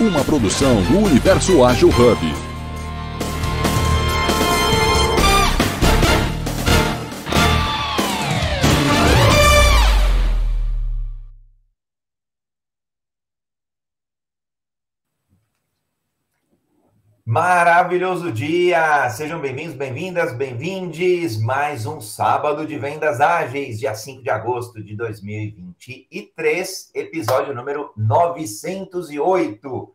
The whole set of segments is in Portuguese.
uma produção do Universo Ágil Hub. Maravilhoso dia! Sejam bem-vindos, bem-vindas, bem-vindes. Mais um sábado de vendas ágeis, dia 5 de agosto de 2023, episódio número 908.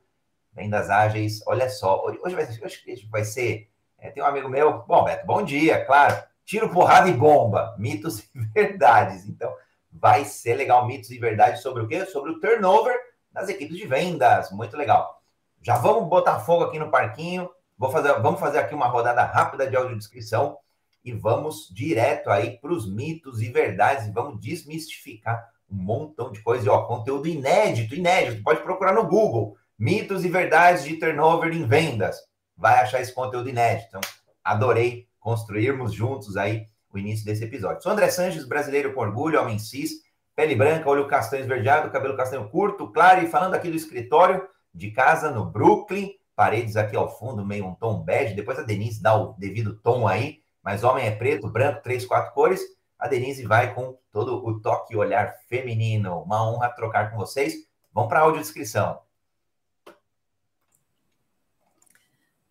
Vendas ágeis, olha só, hoje vai, hoje vai ser. É, tem um amigo meu, bom, Beto, bom dia, claro. Tiro, porrada e bomba, mitos e verdades. Então, vai ser legal, mitos e verdades sobre o quê? Sobre o turnover das equipes de vendas. Muito legal. Já vamos botar fogo aqui no parquinho. Vou fazer, vamos fazer aqui uma rodada rápida de audiodescrição e vamos direto aí para os mitos e verdades e vamos desmistificar um montão de coisa. E, ó, conteúdo inédito, inédito. Pode procurar no Google. Mitos e verdades de turnover em vendas. Vai achar esse conteúdo inédito. Então, adorei construirmos juntos aí o início desse episódio. Sou André Sanches, brasileiro com orgulho, homem cis, pele branca, olho castanho esverdeado, cabelo castanho curto, claro, e falando aqui do escritório, de casa no Brooklyn, paredes aqui ao fundo, meio um tom bege. Depois a Denise dá o devido tom aí, mas homem é preto, branco, três, quatro cores. A Denise vai com todo o toque e olhar feminino. Uma honra trocar com vocês. Vamos para a audiodescrição.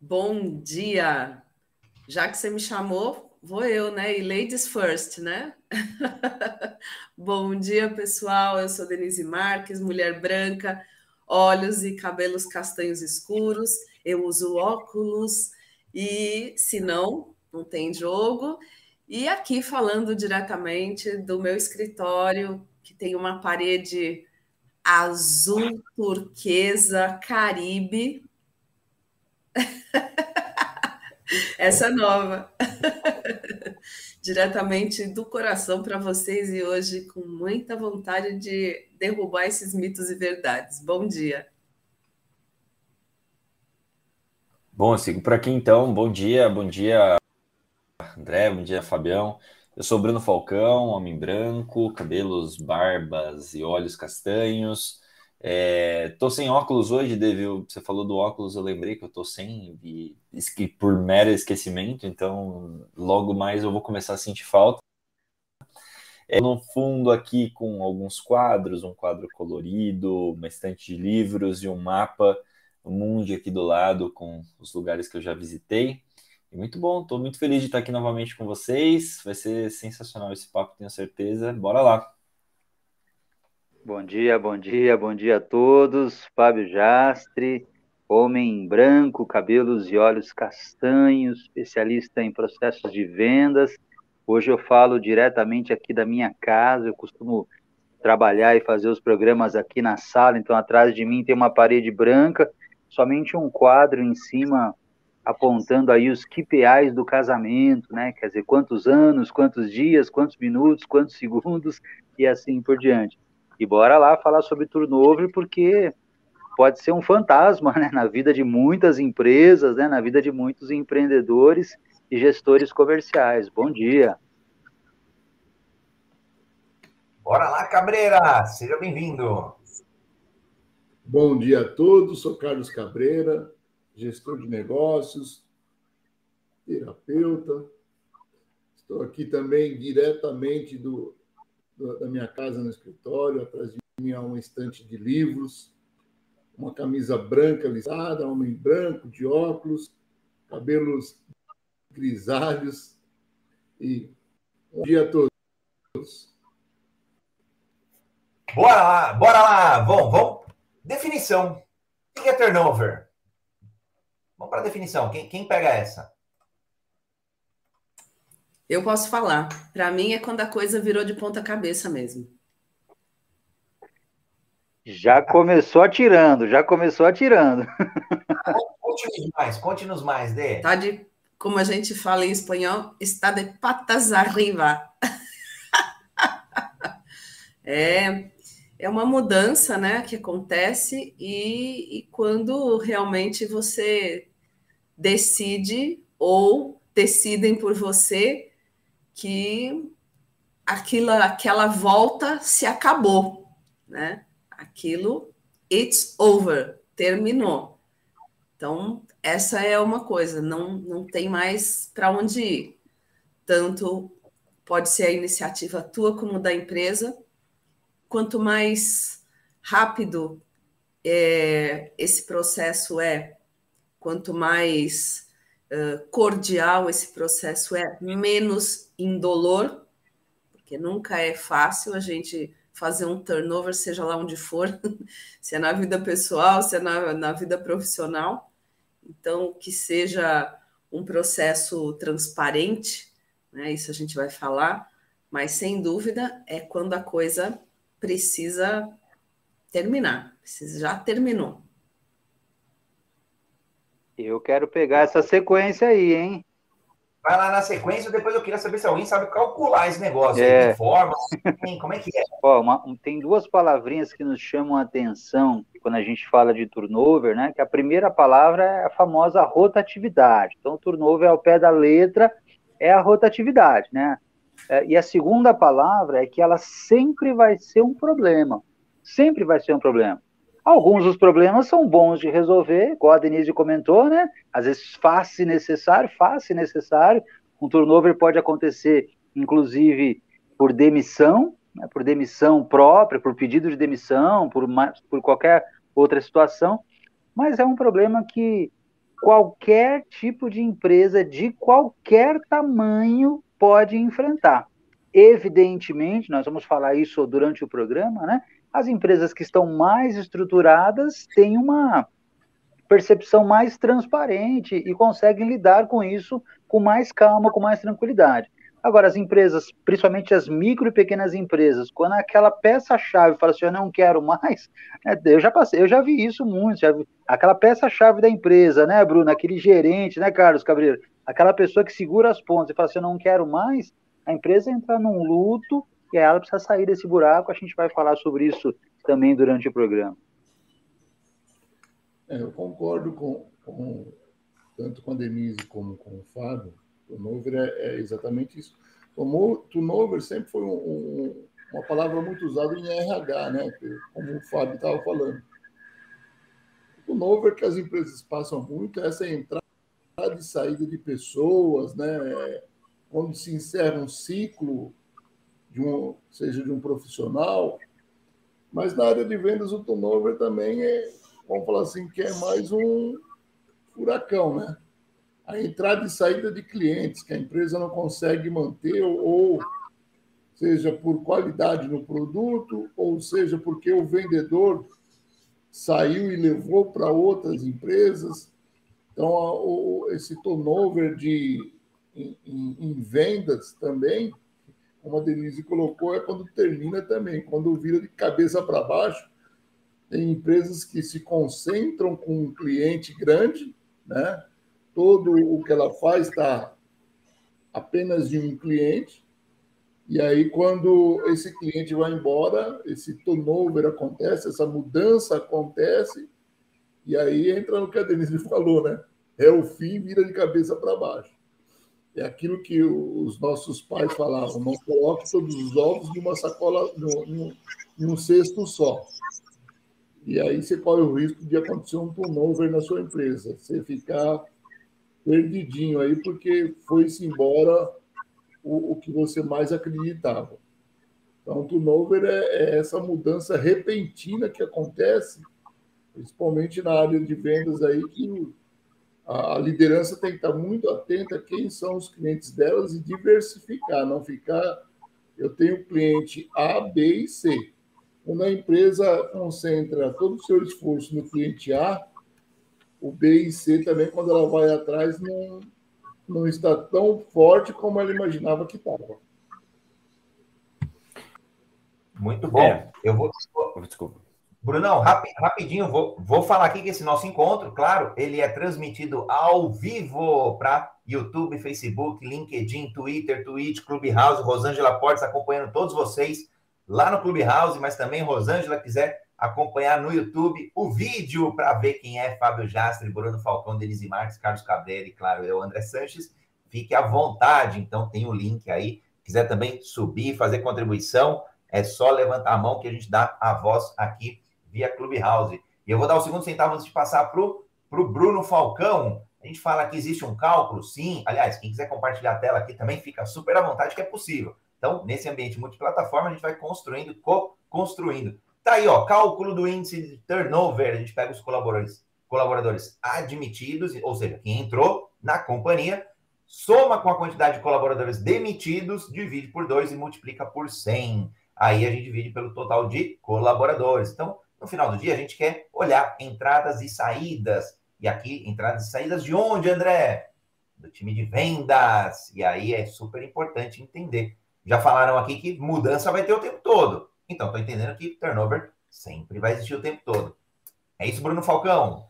Bom dia! Já que você me chamou, vou eu, né? E ladies first, né? Bom dia, pessoal. Eu sou Denise Marques, mulher branca, olhos e cabelos castanhos escuros, eu uso óculos e se não, não tem jogo. E aqui falando diretamente do meu escritório, que tem uma parede azul turquesa caribe. Essa é nova. diretamente do coração para vocês e hoje com muita vontade de derrubar esses mitos e verdades. Bom dia. Bom, sigo por aqui então. Bom dia, bom dia, André, bom dia, Fabião. Eu sou Bruno Falcão, homem branco, cabelos, barbas e olhos castanhos. É, tô sem óculos hoje, David. Você falou do óculos, eu lembrei que eu tô sem e, por mero esquecimento, então logo mais eu vou começar a sentir falta. É, no fundo aqui com alguns quadros, um quadro colorido, uma estante de livros e um mapa, um mundo aqui do lado com os lugares que eu já visitei. E muito bom, estou muito feliz de estar aqui novamente com vocês. Vai ser sensacional esse papo, tenho certeza. Bora lá! Bom dia, bom dia, bom dia a todos. Fábio Jastre, homem branco, cabelos e olhos castanhos, especialista em processos de vendas. Hoje eu falo diretamente aqui da minha casa. Eu costumo trabalhar e fazer os programas aqui na sala, então atrás de mim tem uma parede branca, somente um quadro em cima apontando aí os KPIs do casamento, né? Quer dizer, quantos anos, quantos dias, quantos minutos, quantos segundos e assim por diante. E bora lá falar sobre turnover, porque pode ser um fantasma né, na vida de muitas empresas, né, na vida de muitos empreendedores e gestores comerciais. Bom dia. Bora lá, Cabreira! Seja bem-vindo. Bom dia a todos, sou Carlos Cabreira, gestor de negócios, terapeuta. Estou aqui também diretamente do da minha casa no escritório, atrás de mim há uma estante de livros, uma camisa branca lisada, homem branco, de óculos, cabelos grisalhos. E bom dia a todos. Bora lá, bora lá. Bom, vamos. Definição. O que é turnover? Vamos para a definição. Quem, quem pega essa? Eu posso falar. Para mim é quando a coisa virou de ponta cabeça mesmo. Já começou atirando, já começou atirando. Conte-nos mais, conte-nos mais, Dê. Tá de, como a gente fala em espanhol, está de patas arriba. é, é uma mudança, né, que acontece e, e quando realmente você decide ou decidem por você que aquilo, aquela volta se acabou, né? Aquilo, it's over, terminou. Então, essa é uma coisa, não, não tem mais para onde ir. Tanto pode ser a iniciativa tua como da empresa. Quanto mais rápido é, esse processo é, quanto mais uh, cordial esse processo é, menos indolor, porque nunca é fácil a gente fazer um turnover, seja lá onde for, se é na vida pessoal, se é na, na vida profissional. Então, que seja um processo transparente, né? Isso a gente vai falar, mas sem dúvida é quando a coisa precisa terminar, precisa, já terminou. Eu quero pegar essa sequência aí, hein? Vai lá na sequência, depois eu queria saber se alguém sabe calcular esse negócio. É. Aí, forma, como é que é? Ó, uma, tem duas palavrinhas que nos chamam a atenção quando a gente fala de turnover, né? Que a primeira palavra é a famosa rotatividade. Então, turnover ao pé da letra é a rotatividade, né? É, e a segunda palavra é que ela sempre vai ser um problema. Sempre vai ser um problema. Alguns dos problemas são bons de resolver, igual a Denise comentou, né? Às vezes fácil e necessário, fácil e necessário. Um turnover pode acontecer, inclusive, por demissão, né? por demissão própria, por pedido de demissão, por, por qualquer outra situação. Mas é um problema que qualquer tipo de empresa de qualquer tamanho pode enfrentar. Evidentemente, nós vamos falar isso durante o programa, né? As empresas que estão mais estruturadas têm uma percepção mais transparente e conseguem lidar com isso com mais calma, com mais tranquilidade. Agora, as empresas, principalmente as micro e pequenas empresas, quando aquela peça-chave fala assim, eu não quero mais, né, eu já passei, eu já vi isso muito, já vi, aquela peça-chave da empresa, né, Bruno, aquele gerente, né, Carlos Cabreiro, aquela pessoa que segura as pontas e fala assim, eu não quero mais, a empresa entra num luto e ela precisa sair desse buraco. A gente vai falar sobre isso também durante o programa. É, eu concordo com, com, tanto com a Denise como com o Fábio. Turnover é, é exatamente isso. Turnover sempre foi um, um, uma palavra muito usada em RH, né? como o Fábio estava falando. O turnover que as empresas passam muito é essa entrada e saída de pessoas, né? quando se encerra um ciclo de um, seja de um profissional, mas na área de vendas o turnover também é, vamos falar assim, que é mais um furacão, né? A entrada e saída de clientes que a empresa não consegue manter, ou seja por qualidade no produto, ou seja porque o vendedor saiu e levou para outras empresas. Então, esse turnover de, em, em vendas também como a Denise colocou, é quando termina também, quando vira de cabeça para baixo. Tem empresas que se concentram com um cliente grande, né? todo o que ela faz está apenas em um cliente, e aí, quando esse cliente vai embora, esse turnover acontece, essa mudança acontece, e aí entra no que a Denise falou, né? É o fim, vira de cabeça para baixo. É aquilo que os nossos pais falavam: não coloque todos os ovos numa sacola, num, num cesto só. E aí você corre o risco de acontecer um turnover na sua empresa. Você ficar perdidinho aí porque foi-se embora o, o, que você mais acreditava. Então, turnover é, é essa mudança repentina que acontece, principalmente na área de vendas aí, que a liderança tem que estar muito atenta a quem são os clientes delas e diversificar, não ficar. Eu tenho cliente A, B e C. Quando a empresa concentra todo o seu esforço no cliente A, o B e C também, quando ela vai atrás, não, não está tão forte como ela imaginava que estava. Muito bom. É. Eu vou. Desculpa. Brunão, rap, rapidinho, vou, vou falar aqui que esse nosso encontro, claro, ele é transmitido ao vivo para YouTube, Facebook, LinkedIn, Twitter, Twitch, Clubhouse, Rosângela Portes acompanhando todos vocês lá no Clubhouse, mas também Rosângela quiser acompanhar no YouTube o vídeo para ver quem é Fábio Jastre, Bruno Falcão, Denise Marques, Carlos Cabreira e, claro, eu, André Sanches. Fique à vontade, então tem o link aí. Quiser também subir, fazer contribuição, é só levantar a mão que a gente dá a voz aqui via Clubhouse. E eu vou dar o segundo centavo antes de passar para o Bruno Falcão. A gente fala que existe um cálculo, sim. Aliás, quem quiser compartilhar a tela aqui também fica super à vontade, que é possível. Então, nesse ambiente multiplataforma, a gente vai construindo, co-construindo. Tá aí, ó, cálculo do índice de turnover. A gente pega os colaboradores, colaboradores admitidos, ou seja, quem entrou na companhia, soma com a quantidade de colaboradores demitidos, divide por 2 e multiplica por 100. Aí a gente divide pelo total de colaboradores. Então, no final do dia, a gente quer olhar entradas e saídas. E aqui, entradas e saídas de onde, André? Do time de vendas. E aí é super importante entender já falaram aqui que mudança vai ter o tempo todo. Então, estou entendendo que turnover sempre vai existir o tempo todo. É isso, Bruno Falcão?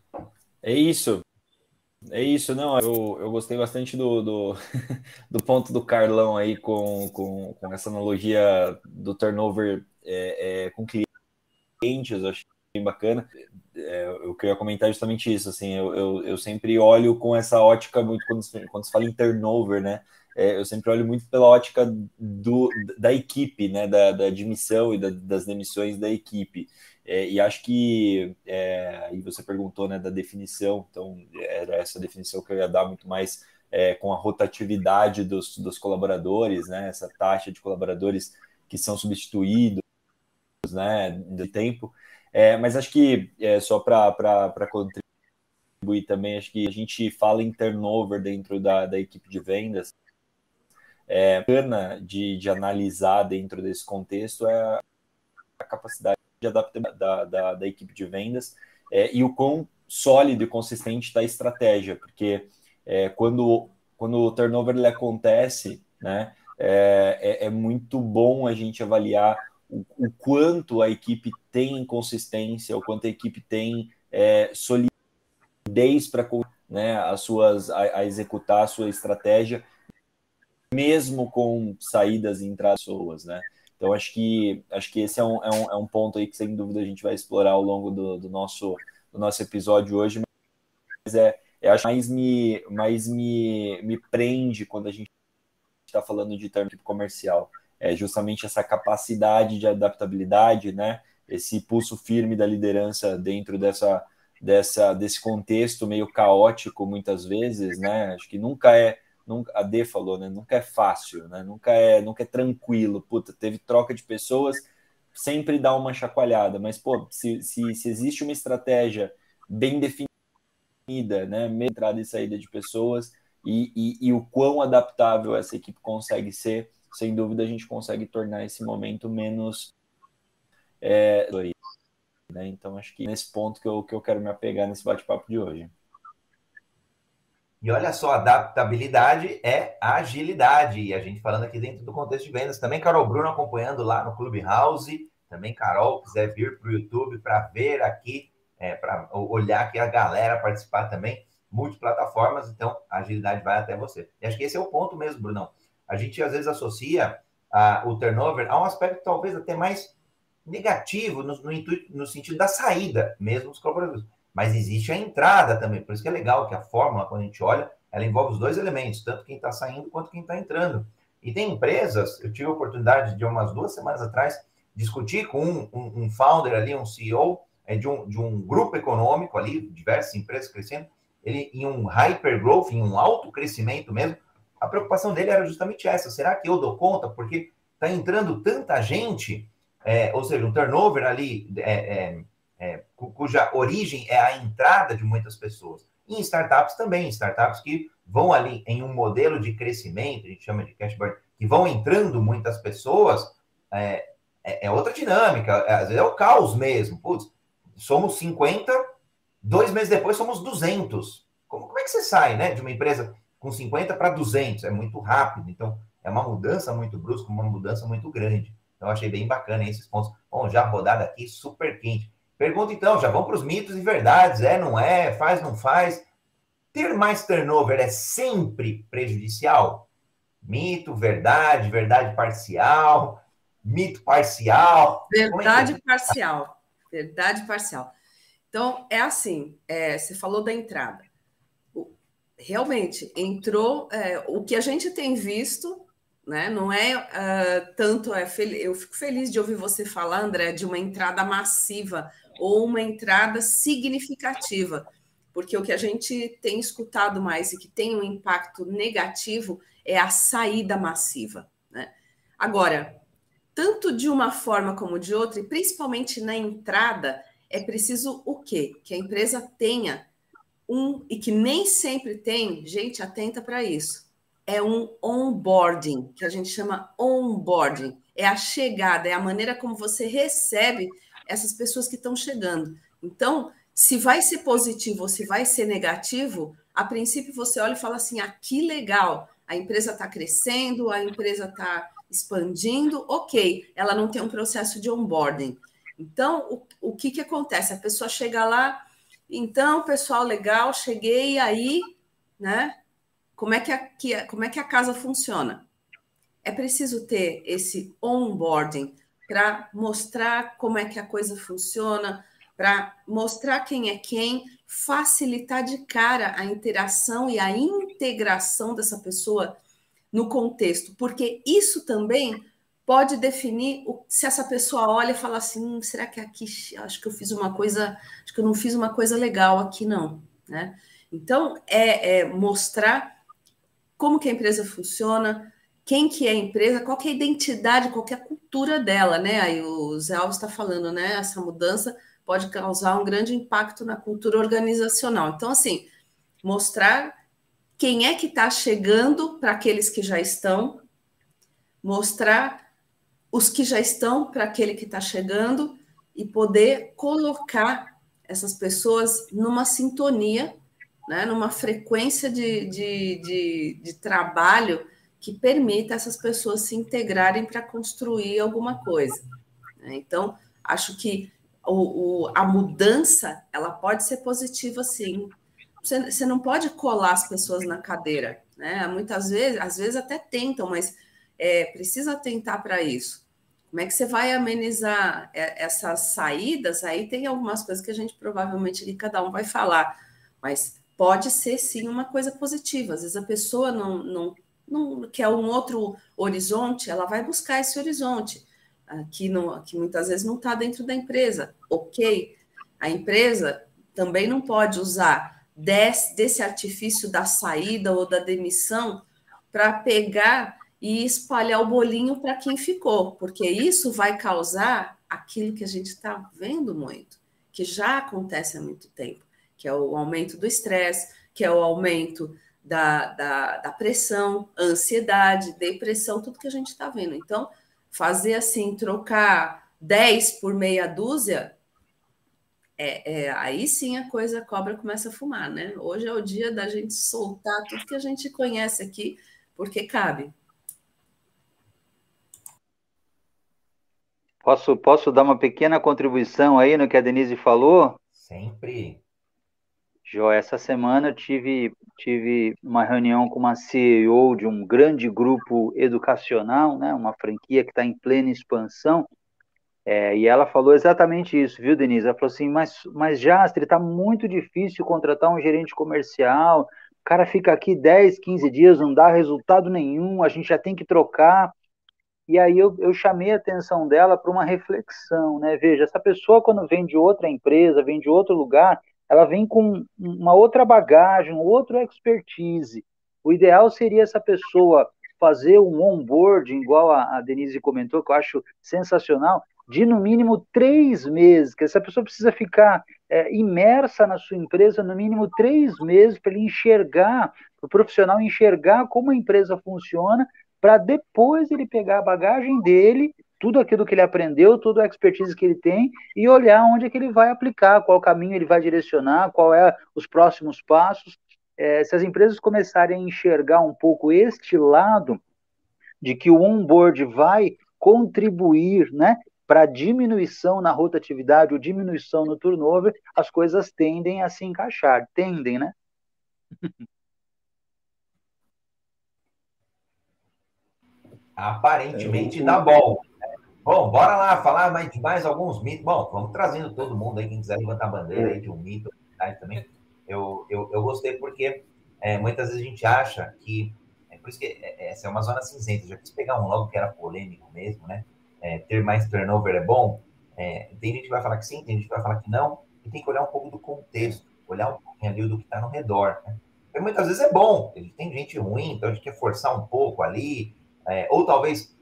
É isso. É isso, não. Eu, eu gostei bastante do, do, do ponto do Carlão aí com, com, com essa analogia do turnover é, é, com clientes. Eu bem bacana. É, eu queria comentar justamente isso. Assim, eu, eu, eu sempre olho com essa ótica muito quando, quando se fala em turnover, né? é, eu sempre olho muito pela ótica do, da equipe, né, da, da admissão e da, das demissões da equipe. É, e acho que, é, e você perguntou né, da definição, então era essa definição que eu ia dar muito mais é, com a rotatividade dos, dos colaboradores, né, essa taxa de colaboradores que são substituídos né, do tempo. É, mas acho que, é, só para contribuir também, acho que a gente fala em turnover dentro da, da equipe de vendas, é, bacana de, de analisar dentro desse contexto é a capacidade de adaptação da, da, da equipe de vendas é, e o quão sólido e consistente está a estratégia, porque é, quando, quando o turnover ele acontece, né, é, é, é, muito bom a gente avaliar o, quanto a equipe tem consistência, o quanto a equipe tem é, solidez para né, as suas, a, a executar a sua estratégia mesmo com saídas e entradas pessoas, né? Então acho que acho que esse é um, é um, é um ponto aí que sem dúvida a gente vai explorar ao longo do, do nosso do nosso episódio hoje, mas é, é acho mais me mais me, me prende quando a gente está falando de termo comercial, é justamente essa capacidade de adaptabilidade, né? Esse pulso firme da liderança dentro dessa dessa desse contexto meio caótico muitas vezes, né? Acho que nunca é nunca, a D falou, né? Nunca é fácil, né? Nunca é, nunca é tranquilo. Puta, teve troca de pessoas, sempre dá uma chacoalhada. Mas, pô, se, se, se existe uma estratégia bem definida, né? Entrada e saída de pessoas e, e, e o quão adaptável essa equipe consegue ser, sem dúvida a gente consegue tornar esse momento menos é, né? Então, acho que nesse ponto que eu, que eu quero me apegar nesse bate-papo de hoje. E olha só, adaptabilidade é agilidade. E a gente falando aqui dentro do contexto de vendas. Também Carol Bruno acompanhando lá no Clubhouse. Também Carol, quiser vir para o YouTube para ver aqui, é, para olhar aqui a galera participar também, multiplataformas, então agilidade vai até você. E acho que esse é o ponto mesmo, Brunão. A gente às vezes associa o turnover a um aspecto talvez até mais negativo, no, no, intuito, no sentido da saída, mesmo dos colaboradores mas existe a entrada também. Por isso que é legal que a fórmula, quando a gente olha, ela envolve os dois elementos, tanto quem está saindo quanto quem está entrando. E tem empresas, eu tive a oportunidade de umas duas semanas atrás discutir com um, um, um founder ali, um CEO é, de, um, de um grupo econômico ali, diversas empresas crescendo, ele em um hyper growth, em um alto crescimento mesmo. A preocupação dele era justamente essa: será que eu dou conta? Porque está entrando tanta gente, é, ou seja, um turnover ali é, é é, cuja origem é a entrada de muitas pessoas. E em startups também, startups que vão ali em um modelo de crescimento, a gente chama de cash burn, que vão entrando muitas pessoas, é, é, é outra dinâmica, às vezes é o caos mesmo. Putz, somos 50, dois meses depois somos 200. Como, como é que você sai né, de uma empresa com 50 para 200? É muito rápido, então é uma mudança muito brusca, uma mudança muito grande. Então, achei bem bacana esses pontos. Bom, já rodada aqui super quente. Pergunta então, já vão para os mitos e verdades, é, não é, faz, não faz. Ter mais turnover é sempre prejudicial? Mito, verdade, verdade parcial, mito parcial. É verdade é parcial, verdade parcial. Então, é assim, é, você falou da entrada. Realmente, entrou, é, o que a gente tem visto, né, não é uh, tanto, é, eu fico feliz de ouvir você falar, André, de uma entrada massiva ou uma entrada significativa, porque o que a gente tem escutado mais e que tem um impacto negativo é a saída massiva. Né? Agora, tanto de uma forma como de outra, e principalmente na entrada, é preciso o quê? Que a empresa tenha um, e que nem sempre tem, gente, atenta para isso, é um onboarding, que a gente chama onboarding. É a chegada, é a maneira como você recebe essas pessoas que estão chegando. Então, se vai ser positivo ou se vai ser negativo, a princípio você olha e fala assim: ah, que legal, a empresa está crescendo, a empresa está expandindo, ok, ela não tem um processo de onboarding. Então, o, o que, que acontece? A pessoa chega lá, então, pessoal, legal, cheguei aí, né? Como é que a, que, como é que a casa funciona? É preciso ter esse onboarding para mostrar como é que a coisa funciona, para mostrar quem é quem, facilitar de cara a interação e a integração dessa pessoa no contexto, porque isso também pode definir o, se essa pessoa olha e fala assim, hum, será que aqui acho que eu fiz uma coisa, acho que eu não fiz uma coisa legal aqui não, né? Então é, é mostrar como que a empresa funciona, quem que é a empresa, qual que é a identidade, qual que é a cultura dela, né? Aí o Zé Alves está falando, né? Essa mudança pode causar um grande impacto na cultura organizacional. Então, assim, mostrar quem é que está chegando para aqueles que já estão, mostrar os que já estão para aquele que está chegando e poder colocar essas pessoas numa sintonia, né, numa frequência de, de, de, de trabalho que permita essas pessoas se integrarem para construir alguma coisa. Né? Então, acho que o, o, a mudança ela pode ser positiva, sim, você, você não pode colar as pessoas na cadeira, né? Muitas vezes, às vezes até tentam, mas é, precisa tentar para isso. Como é que você vai amenizar essas saídas? Aí tem algumas coisas que a gente provavelmente que cada um vai falar, mas pode ser sim uma coisa positiva. Às vezes a pessoa não, não, não quer um outro horizonte, ela vai buscar esse horizonte que, não, que muitas vezes não está dentro da empresa. Ok, a empresa também não pode usar desse, desse artifício da saída ou da demissão para pegar e espalhar o bolinho para quem ficou, porque isso vai causar aquilo que a gente está vendo muito, que já acontece há muito tempo, que é o aumento do estresse, que é o aumento da, da, da pressão, ansiedade, depressão, tudo que a gente está vendo. Então, fazer assim, trocar 10 por meia dúzia, é, é, aí sim a coisa a cobra começa a fumar, né? Hoje é o dia da gente soltar tudo que a gente conhece aqui, porque cabe. Posso, posso dar uma pequena contribuição aí no que a Denise falou? Sempre. Jó, essa semana eu tive, tive uma reunião com uma CEO de um grande grupo educacional, né, uma franquia que está em plena expansão, é, e ela falou exatamente isso, viu, Denise? Ela falou assim, mas, mas Jastre, está muito difícil contratar um gerente comercial, o cara fica aqui 10, 15 dias, não dá resultado nenhum, a gente já tem que trocar. E aí eu, eu chamei a atenção dela para uma reflexão, né? Veja, essa pessoa quando vem de outra empresa, vem de outro lugar, ela vem com uma outra bagagem, um outro expertise. O ideal seria essa pessoa fazer um onboarding, igual a, a Denise comentou, que eu acho sensacional, de no mínimo três meses, que essa pessoa precisa ficar é, imersa na sua empresa no mínimo três meses para ele enxergar, para o profissional enxergar como a empresa funciona, para depois ele pegar a bagagem dele, tudo aquilo que ele aprendeu, toda a expertise que ele tem, e olhar onde é que ele vai aplicar, qual caminho ele vai direcionar, qual é os próximos passos. É, se as empresas começarem a enxergar um pouco este lado de que o onboard vai contribuir, né, para diminuição na rotatividade ou diminuição no turnover, as coisas tendem a se encaixar. Tendem, né? Aparentemente é, dá bom. Bom, bora lá falar mais de mais alguns mitos. Bom, vamos trazendo todo mundo aí, quem quiser levantar a bandeira aí de um mito também. Eu, eu, eu gostei porque é, muitas vezes a gente acha que. É por isso que é, essa é uma zona cinzenta. Eu já quis pegar um logo que era polêmico mesmo, né? é, ter mais turnover é bom, É, tem gente que vai falar que sim, tem gente que vai falar que não, e tem que olhar um pouco do contexto, olhar um pouquinho ali do que está no redor. Né? Porque muitas vezes é bom, tem gente ruim, então a gente quer forçar um pouco ali, é, ou talvez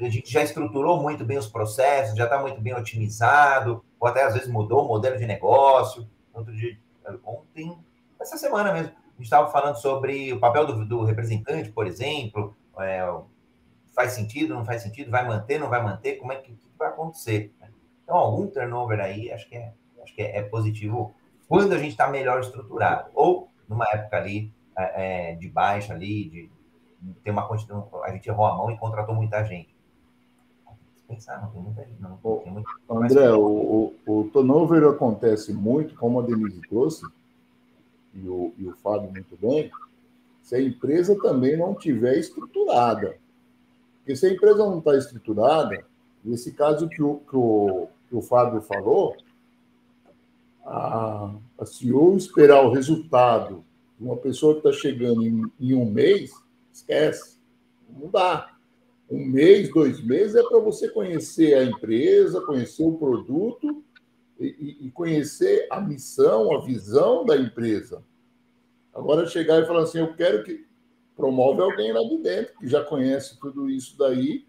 a gente já estruturou muito bem os processos, já está muito bem otimizado, ou até às vezes mudou o modelo de negócio. Outro dia, ontem, essa semana mesmo, a gente estava falando sobre o papel do, do representante, por exemplo, é, faz sentido, não faz sentido, vai manter, não vai manter, como é que, que vai acontecer? Né? Então, algum turnover aí, acho que é, acho que é, é positivo quando a gente está melhor estruturado, ou numa época ali é, é de baixa ali, de tem uma a gente errou a mão e contratou muita gente. Pensar, não tem muita gente, não. Tem muito, André, o, o, o turnover acontece muito, como a Denise trouxe, e o, e o Fábio muito bem, se a empresa também não tiver estruturada. Porque se a empresa não está estruturada, nesse caso que o, que o, que o Fábio falou, a, a CEO esperar o resultado de uma pessoa que está chegando em, em um mês, esquece. Não dá. Um mês, dois meses é para você conhecer a empresa, conhecer o produto e, e, conhecer a missão, a visão da empresa. Agora chegar e falar assim, eu quero que promove alguém lá de dentro que já conhece tudo isso daí,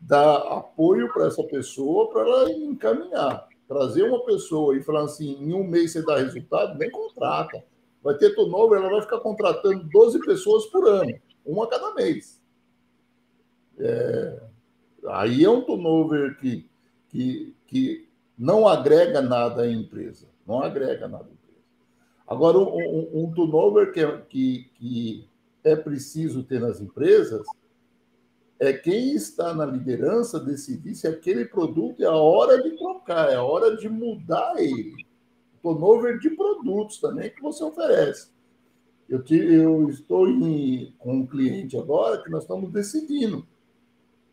dá apoio para essa pessoa para ela encaminhar. Trazer uma pessoa e falar assim, em um mês você dá resultado, nem contrata. Vai ter turnover, ela vai ficar contratando 12 pessoas por ano uma cada mês. É, aí é um turnover que, que, que não agrega nada à empresa. Não agrega nada à empresa. Agora, um, um, turnover que, que, que é preciso ter nas empresas é quem está na liderança decidir se aquele produto é a hora de trocar, é a hora de mudar ele. Turnover de produtos também que você oferece. Eu, eu estou em, com um cliente agora que nós estamos decidindo.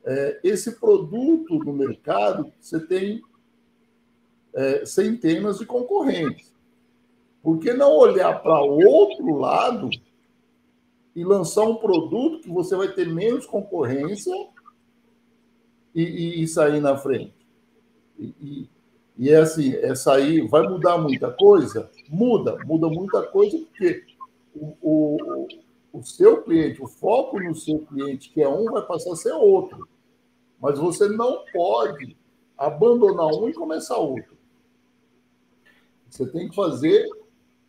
É, esse produto no mercado, você tem é, centenas de concorrentes. Por que não olhar para outro lado e lançar um produto que você vai ter menos concorrência e, e, sair na frente? E, e, e é assim, é sair, vai mudar muita coisa? Muda, muda muita coisa, porque o, o, seu cliente, o foco no seu cliente, que é um, vai passar a ser outro. Mas você não pode abandonar um e começar outro. Você tem que fazer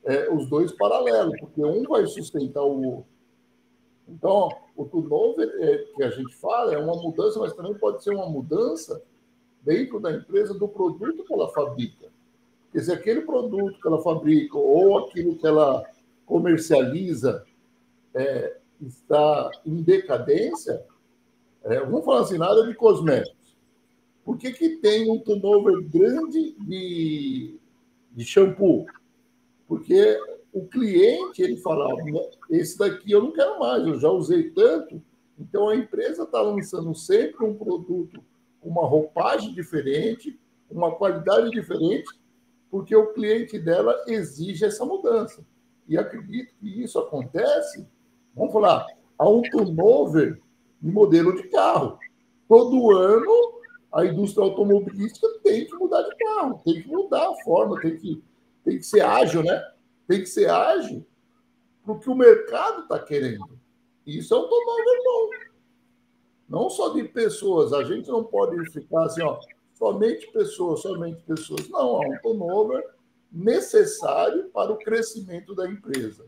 é, os dois paralelos, porque um vai sustentar o outro. Então, o turnover é, que a gente fala é uma mudança, mas também pode ser uma mudança dentro da empresa do produto que ela fabrica. Porque se aquele produto que ela fabrica ou aquilo que ela comercializa é, está em decadência, é, vamos falar assim, nada de cosméticos. Por que, que tem um turnover grande de, de shampoo? Porque o cliente ele fala, esse daqui eu não quero mais, eu já usei tanto. Então a empresa está lançando sempre um produto com uma roupagem diferente, uma qualidade diferente, porque o cliente dela exige essa mudança e acredito que isso acontece, vamos falar, há um turnover de modelo de carro. Todo ano, a indústria automobilística tem que mudar de carro, tem que mudar a forma, tem que, tem que ser ágil, né? Tem que ser ágil para o que o mercado está querendo. Isso é um turnover bom. Não só de pessoas, a gente não pode ficar assim, ó, somente pessoas, somente pessoas. Não, há um turnover necessário para o crescimento da empresa.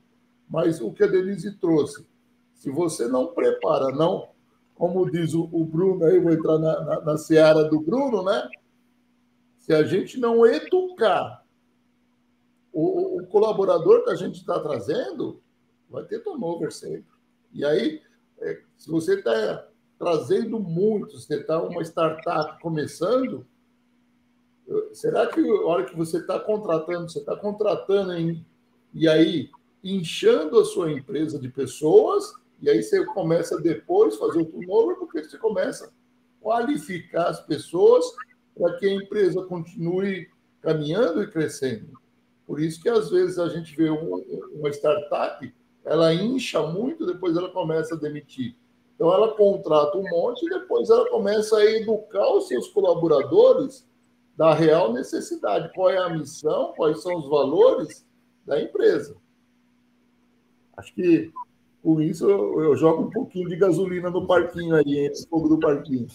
Mas o que a Denise trouxe, se você não prepara, não, como diz o, Bruno, aí vou entrar na, na, na seara do Bruno, né? Se a gente não educar o, o colaborador que a gente está trazendo, vai ter turnover sempre. E aí, é, se você está trazendo muito, você está uma startup começando, Será que a hora que você está contratando, você está contratando em, e aí inchando a sua empresa de pessoas, e aí você começa depois fazer o turnover, porque você começa a qualificar as pessoas para que a empresa continue caminhando e crescendo. Por isso que às vezes a gente vê um, uma startup, ela incha muito, depois ela começa a demitir. Então ela contrata um monte e depois ela começa a educar os seus colaboradores da real necessidade. Qual é a missão, quais são os valores da empresa. Acho que com isso eu, eu jogo um pouquinho de gasolina no parquinho aí, esse fogo do parquinho.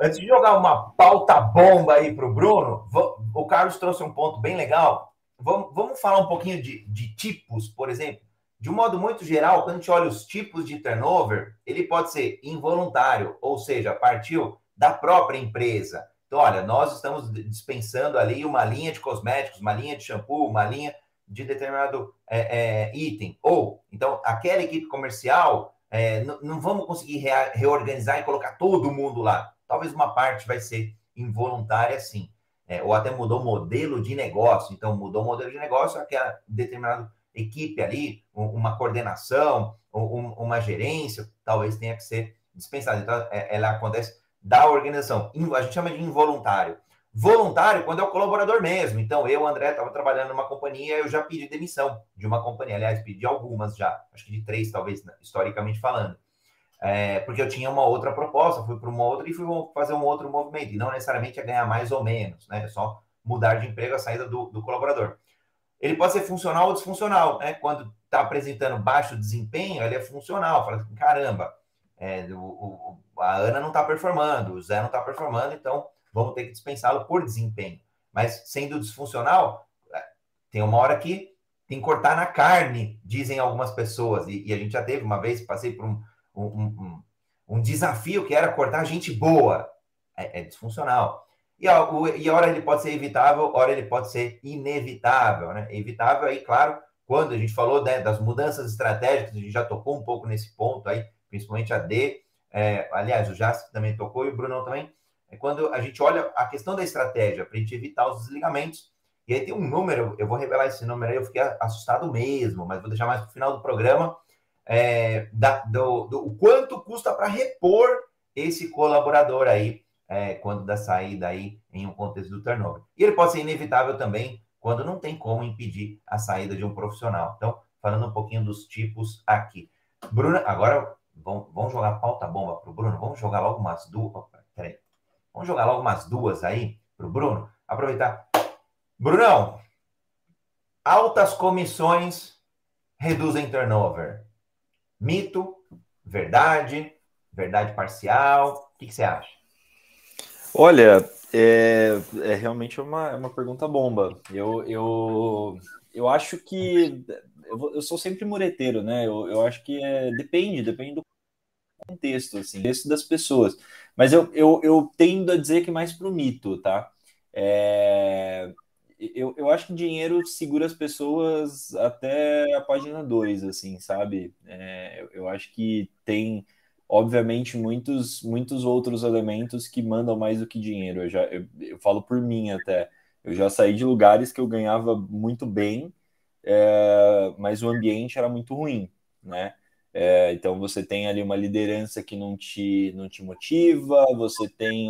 Antes de jogar uma pauta bomba aí para o Bruno, o Carlos trouxe um ponto bem legal. Vamos, vamos falar um pouquinho de, de tipos, por exemplo. De um modo muito geral, quando a gente olha os tipos de turnover, ele pode ser involuntário, ou seja, partiu da própria empresa. Então, olha, nós estamos dispensando ali uma linha de cosméticos, uma linha de shampoo, uma linha de determinado é, é, item. Ou, então, aquela equipe comercial, é, não vamos conseguir reorganizar e colocar todo mundo lá. Talvez uma parte vai ser involuntária, sim. É, ou até mudou o modelo de negócio. Então, mudou o modelo de negócio, aquela determinada equipe ali, uma coordenação, uma gerência, talvez tenha que ser dispensada. Então, é, ela acontece da organização. A gente chama de involuntário. Voluntário, quando é o colaborador mesmo. Então, eu, André, estava trabalhando numa companhia, eu já pedi demissão de uma companhia. Aliás, pedi algumas já, acho que de três, talvez, né, historicamente falando. É, porque eu tinha uma outra proposta, fui para uma outra e fui fazer um outro movimento. E não necessariamente é ganhar mais ou menos, né? É só mudar de emprego a saída do, do colaborador. Ele pode ser funcional ou disfuncional, né? Quando está apresentando baixo desempenho, ele é funcional. Fala assim, caramba, é, o, o, a Ana não está performando, o Zé não está performando, então vamos ter que dispensá-lo por desempenho. Mas sendo disfuncional, é, tem uma hora que tem que cortar na carne, dizem algumas pessoas. E, e a gente já teve uma vez, passei por um, um, um, um desafio que era cortar gente boa. É, é disfuncional. E a, o, e a hora ele pode ser evitável, hora ele pode ser inevitável. Né? Evitável aí, claro, quando a gente falou né, das mudanças estratégicas, a gente já tocou um pouco nesse ponto aí, principalmente a D. É, aliás, o Jasper também tocou e o Bruno também é quando a gente olha a questão da estratégia para a gente evitar os desligamentos. E aí tem um número, eu vou revelar esse número aí, eu fiquei assustado mesmo, mas vou deixar mais para o final do programa, é, da, do, do, o quanto custa para repor esse colaborador aí, é, quando da saída aí em um contexto do turnover. E ele pode ser inevitável também quando não tem como impedir a saída de um profissional. Então, falando um pouquinho dos tipos aqui. Bruna, agora vamos, vamos jogar pauta bomba para o Bruno, vamos jogar logo umas duas. Opa, peraí. Vamos jogar logo umas duas aí para o Bruno. Aproveitar. Brunão, altas comissões reduzem turnover. Mito, verdade, verdade parcial. O que, que você acha? Olha, é, é realmente uma, é uma pergunta bomba. Eu, eu, eu acho que. Eu, eu sou sempre mureteiro, né? Eu, eu acho que é, depende, depende do contexto, assim, contexto das pessoas. Mas eu, eu, eu tendo a dizer que mais para o mito, tá? É, eu, eu acho que dinheiro segura as pessoas até a página 2, assim, sabe? É, eu, eu acho que tem, obviamente, muitos, muitos outros elementos que mandam mais do que dinheiro. Eu, já, eu, eu falo por mim até. Eu já saí de lugares que eu ganhava muito bem, é, mas o ambiente era muito ruim, né? É, então você tem ali uma liderança que não te, não te motiva, você tem,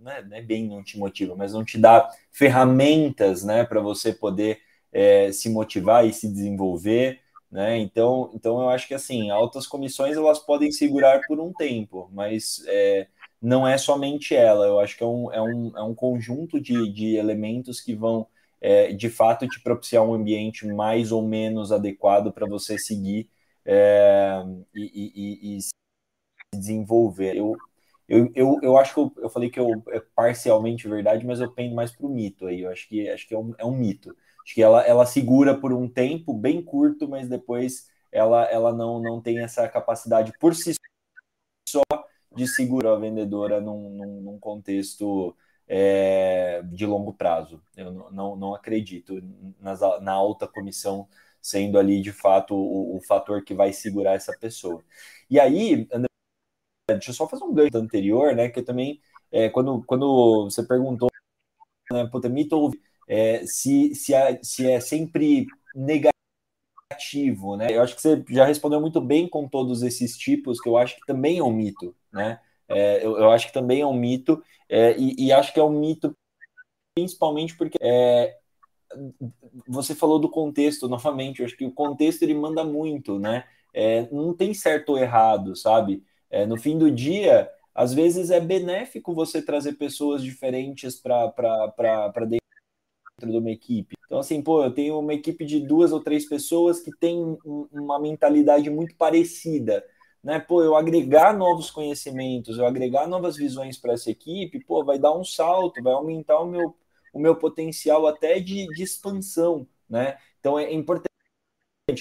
não é, não é bem não te motiva, mas não te dá ferramentas né, para você poder é, se motivar e se desenvolver. Né? Então, então eu acho que assim, altas comissões elas podem segurar por um tempo, mas é, não é somente ela, eu acho que é um, é um, é um conjunto de, de elementos que vão é, de fato te propiciar um ambiente mais ou menos adequado para você seguir é, e, e, e, se desenvolver. Eu, eu, eu, eu acho que eu, eu falei que eu, é parcialmente verdade, mas eu pendo mais para o mito aí. Eu acho que, acho que é, um, é um mito. Acho que ela, ela segura por um tempo bem curto, mas depois ela, ela não, não tem essa capacidade por si só de segurar a vendedora num, num, num contexto é, de longo prazo. Eu não, não, acredito nas, na alta comissão sendo ali de fato o, o fator que vai segurar essa pessoa. E aí, André, deixa eu só fazer um gancho anterior, né? Que eu também, é, quando, quando você perguntou, né, puta, mito é, se, se, é, se é sempre negativo, né? Eu acho que você já respondeu muito bem com todos esses tipos, que eu acho que também é um mito, né? É, eu, eu, acho que também é um mito, é, e, e, acho que é um mito principalmente porque é, você falou do contexto novamente, eu acho que o contexto ele manda muito, né? É, não tem certo ou errado, sabe? É, no fim do dia, às vezes é benéfico você trazer pessoas diferentes para dentro de uma equipe. Então, assim, pô, eu tenho uma equipe de duas ou três pessoas que tem uma mentalidade muito parecida. Né, pô, eu agregar novos conhecimentos, eu agregar novas visões para essa equipe, pô, vai dar um salto, vai aumentar o meu, o meu potencial até de, de expansão, né? Então é importante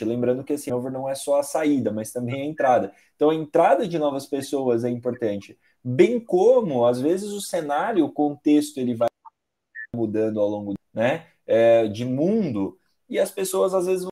Lembrando que esse over não é só a saída, mas também a entrada. Então, a entrada de novas pessoas é importante. Bem como, às vezes, o cenário, o contexto, ele vai mudando ao longo né, é, de mundo, e as pessoas, às vezes, vão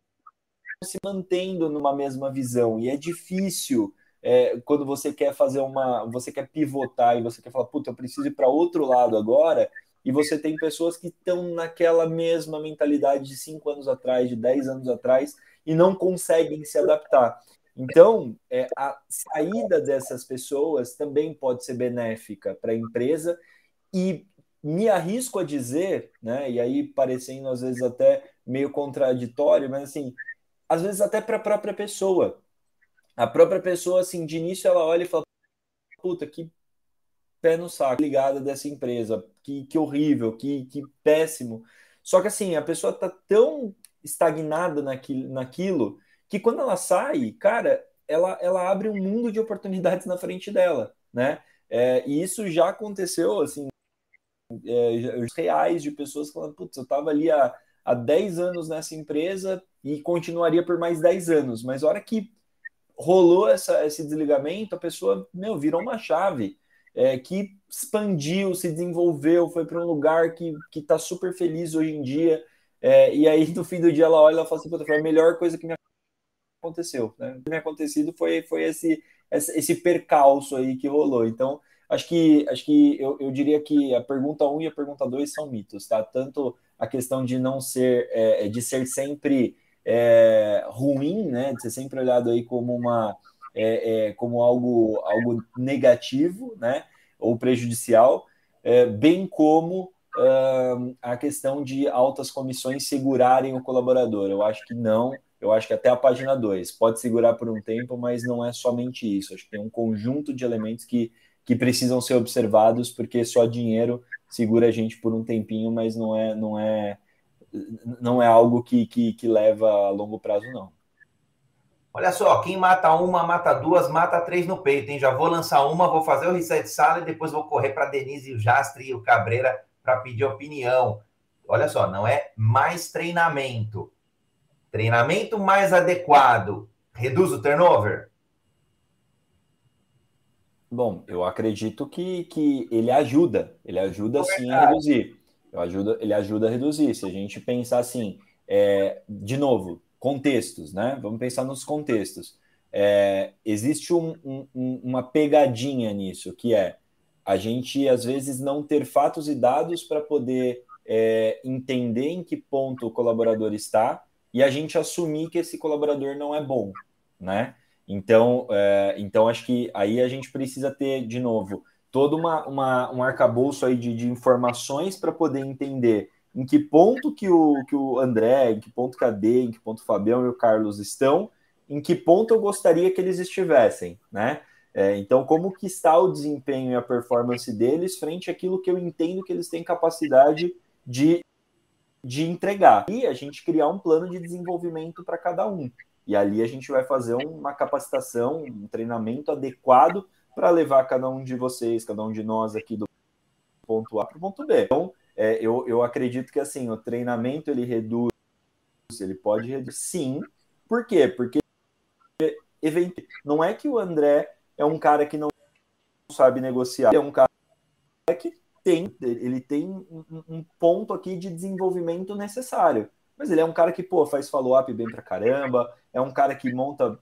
se mantendo numa mesma visão. E é difícil é, quando você quer fazer uma. Você quer pivotar e você quer falar, puta, eu preciso ir para outro lado agora e você tem pessoas que estão naquela mesma mentalidade de cinco anos atrás, de dez anos atrás, e não conseguem se adaptar. Então, é, a saída dessas pessoas também pode ser benéfica para a empresa e me arrisco a dizer, né, e aí parecendo às vezes até meio contraditório, mas assim, às vezes até para a própria pessoa. A própria pessoa, assim, de início ela olha e fala: puta, que pé no saco ligada dessa empresa, que, que horrível, que, que péssimo. Só que assim, a pessoa tá tão estagnada naquilo, naquilo que quando ela sai, cara, ela, ela abre um mundo de oportunidades na frente dela, né? É, e isso já aconteceu, assim, é, reais de pessoas falando, putz, eu tava ali há, há 10 anos nessa empresa e continuaria por mais 10 anos, mas a hora que rolou essa, esse desligamento, a pessoa, meu, virou uma chave é, que expandiu, se desenvolveu, foi para um lugar que está super feliz hoje em dia. É, e aí, no fim do dia, ela olha e fala assim: foi a melhor coisa que me aconteceu. Né? O que me acontecido foi, foi esse, esse percalço aí que rolou. Então, acho que, acho que eu, eu diria que a pergunta 1 um e a pergunta 2 são mitos, tá? Tanto a questão de não ser, é, de ser sempre é, ruim, né? De ser sempre olhado aí como uma é, é, como algo, algo negativo, né, ou prejudicial, é, bem como uh, a questão de altas comissões segurarem o colaborador. Eu acho que não, eu acho que até a página 2 pode segurar por um tempo, mas não é somente isso. Acho que tem um conjunto de elementos que, que precisam ser observados, porque só dinheiro segura a gente por um tempinho, mas não é, não é, não é algo que, que, que leva a longo prazo, não. Olha só, quem mata uma, mata duas, mata três no peito, hein? Já vou lançar uma, vou fazer o reset sala e depois vou correr para Denise, o Jastre e o Cabreira para pedir opinião. Olha só, não é mais treinamento. Treinamento mais adequado reduz o turnover? Bom, eu acredito que, que ele ajuda, ele ajuda sim a reduzir. Ajuda, ele ajuda a reduzir. Se a gente pensar assim, é, de novo, contextos, né? Vamos pensar nos contextos. É, existe um, um, uma pegadinha nisso, que é a gente às vezes não ter fatos e dados para poder é, entender em que ponto o colaborador está e a gente assumir que esse colaborador não é bom, né? Então, é, então acho que aí a gente precisa ter de novo todo uma, uma um arcabouço aí de, de informações para poder entender em que ponto que o, que o André, em que ponto que a D, em que ponto o Fabião e o Carlos estão, em que ponto eu gostaria que eles estivessem, né? É, então, como que está o desempenho e a performance deles frente àquilo que eu entendo que eles têm capacidade de, de entregar. E a gente criar um plano de desenvolvimento para cada um. E ali a gente vai fazer uma capacitação, um treinamento adequado para levar cada um de vocês, cada um de nós aqui do ponto A para o ponto B. Então, é, eu, eu acredito que assim, o treinamento ele reduz, ele pode reduzir, sim. Por quê? Porque não é que o André é um cara que não sabe negociar, é um cara que tem, ele tem um, um ponto aqui de desenvolvimento necessário. Mas ele é um cara que, pô, faz follow-up bem pra caramba, é um cara que monta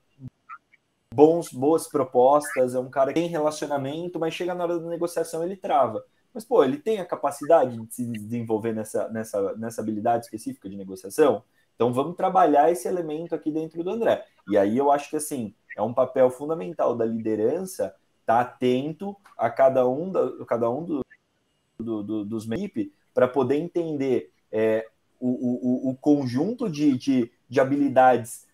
bons, boas propostas, é um cara que tem relacionamento, mas chega na hora da negociação ele trava. Mas, pô, ele tem a capacidade de se desenvolver nessa, nessa, nessa habilidade específica de negociação? Então, vamos trabalhar esse elemento aqui dentro do André. E aí eu acho que, assim, é um papel fundamental da liderança estar tá atento a cada um, da, cada um do, do, do, dos equipe para poder entender é, o, o, o conjunto de, de, de habilidades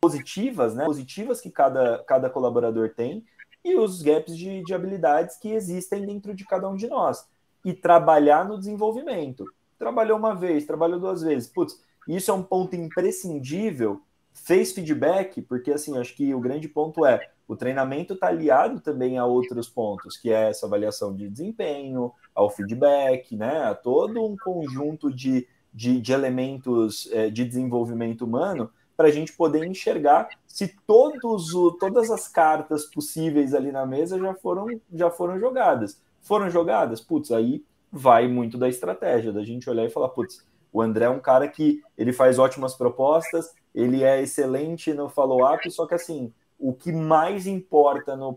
positivas, né, positivas que cada, cada colaborador tem e os gaps de, de habilidades que existem dentro de cada um de nós. E trabalhar no desenvolvimento. Trabalhou uma vez, trabalhou duas vezes. Putz, isso é um ponto imprescindível. Fez feedback, porque assim, acho que o grande ponto é o treinamento está aliado também a outros pontos, que é essa avaliação de desempenho, ao feedback, né? A todo um conjunto de, de, de elementos é, de desenvolvimento humano para a gente poder enxergar se todos o, todas as cartas possíveis ali na mesa já foram, já foram jogadas. Foram jogadas? Putz, aí vai muito da estratégia, da gente olhar e falar, putz, o André é um cara que ele faz ótimas propostas, ele é excelente no follow-up, só que assim, o que mais importa no,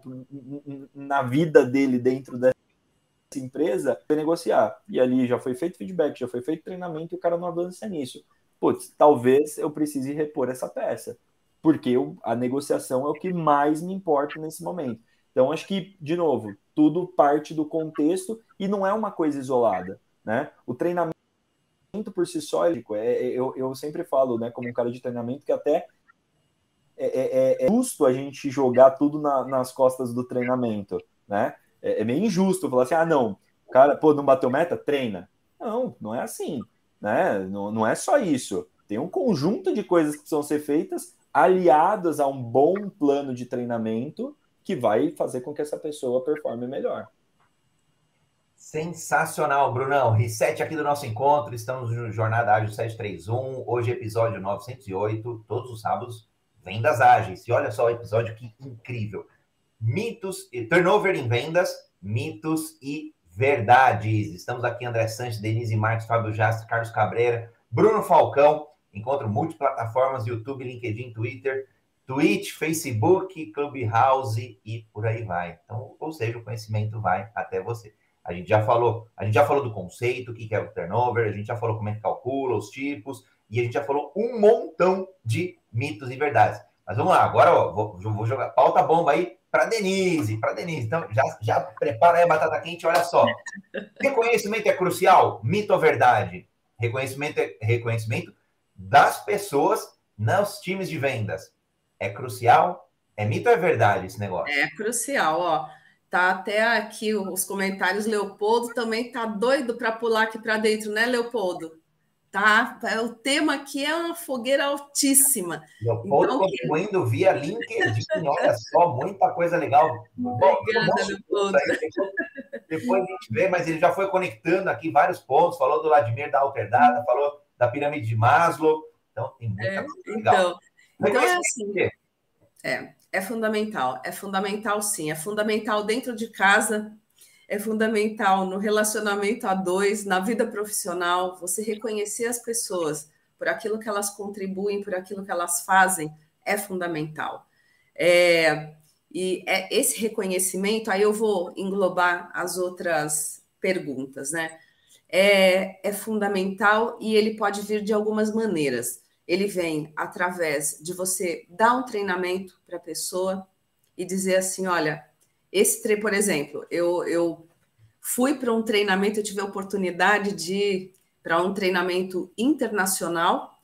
na vida dele dentro dessa empresa é negociar. E ali já foi feito feedback, já foi feito treinamento e o cara não avança nisso putz, talvez eu precise repor essa peça, porque eu, a negociação é o que mais me importa nesse momento. Então, acho que, de novo, tudo parte do contexto e não é uma coisa isolada, né? O treinamento por si só, é, é, eu, eu sempre falo, né, como um cara de treinamento, que até é, é, é justo a gente jogar tudo na, nas costas do treinamento, né? É, é meio injusto falar assim, ah, não, cara, pô, não bateu meta? Treina. Não, não é assim né? Não, não é só isso. Tem um conjunto de coisas que precisam ser feitas aliadas a um bom plano de treinamento que vai fazer com que essa pessoa performe melhor. Sensacional, Brunão. Reset aqui do nosso encontro. Estamos no Jornada Ágil 731. Hoje, episódio 908. Todos os sábados, vendas ágeis. E olha só o episódio que incrível. Mitos e turnover em vendas, mitos e verdades. Estamos aqui, André Sanches, Denise Marques, Fábio Jastre, Carlos Cabreira, Bruno Falcão. Encontro multiplataformas, YouTube, LinkedIn, Twitter, Twitch, Facebook, Clubhouse e por aí vai. Então, ou seja, o conhecimento vai até você. A gente já falou, a gente já falou do conceito, o que é o turnover, a gente já falou como é que calcula os tipos, e a gente já falou um montão de mitos e verdades. Mas vamos lá, agora ó, vou, vou jogar pauta bomba aí para Denise, para Denise. Então, já, já prepara aí a batata quente, olha só. Reconhecimento é crucial? Mito ou verdade? Reconhecimento é reconhecimento das pessoas nos times de vendas. É crucial? É mito ou é verdade esse negócio? É crucial, ó. Tá até aqui os comentários. Leopoldo também tá doido para pular aqui para dentro, né, Leopoldo? Tá? É, o tema aqui é uma fogueira altíssima. Leopoldo então, contribuindo via LinkedIn, olha só, muita coisa legal. Obrigada, Leopoldo. Depois a gente vê, mas ele já foi conectando aqui vários pontos, falou do Vladimir da Alterdata, falou da pirâmide de Maslow, então tem muita é, coisa legal. Então, então é assim, é, é fundamental, é fundamental sim, é fundamental dentro de casa, é fundamental no relacionamento a dois, na vida profissional, você reconhecer as pessoas por aquilo que elas contribuem, por aquilo que elas fazem, é fundamental. É, e é esse reconhecimento, aí eu vou englobar as outras perguntas, né? É, é fundamental e ele pode vir de algumas maneiras. Ele vem através de você dar um treinamento para a pessoa e dizer assim: olha, esse por exemplo, eu, eu fui para um treinamento, eu tive a oportunidade de ir para um treinamento internacional,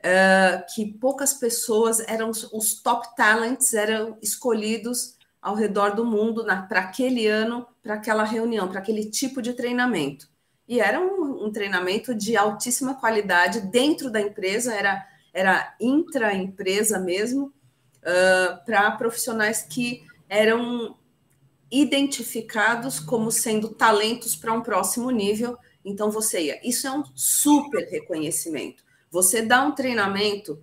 uh, que poucas pessoas eram os top talents, eram escolhidos ao redor do mundo para aquele ano, para aquela reunião, para aquele tipo de treinamento. E era um, um treinamento de altíssima qualidade dentro da empresa, era, era intra-empresa mesmo, uh, para profissionais que eram identificados como sendo talentos para um próximo nível. Então, você ia. Isso é um super reconhecimento. Você dá um treinamento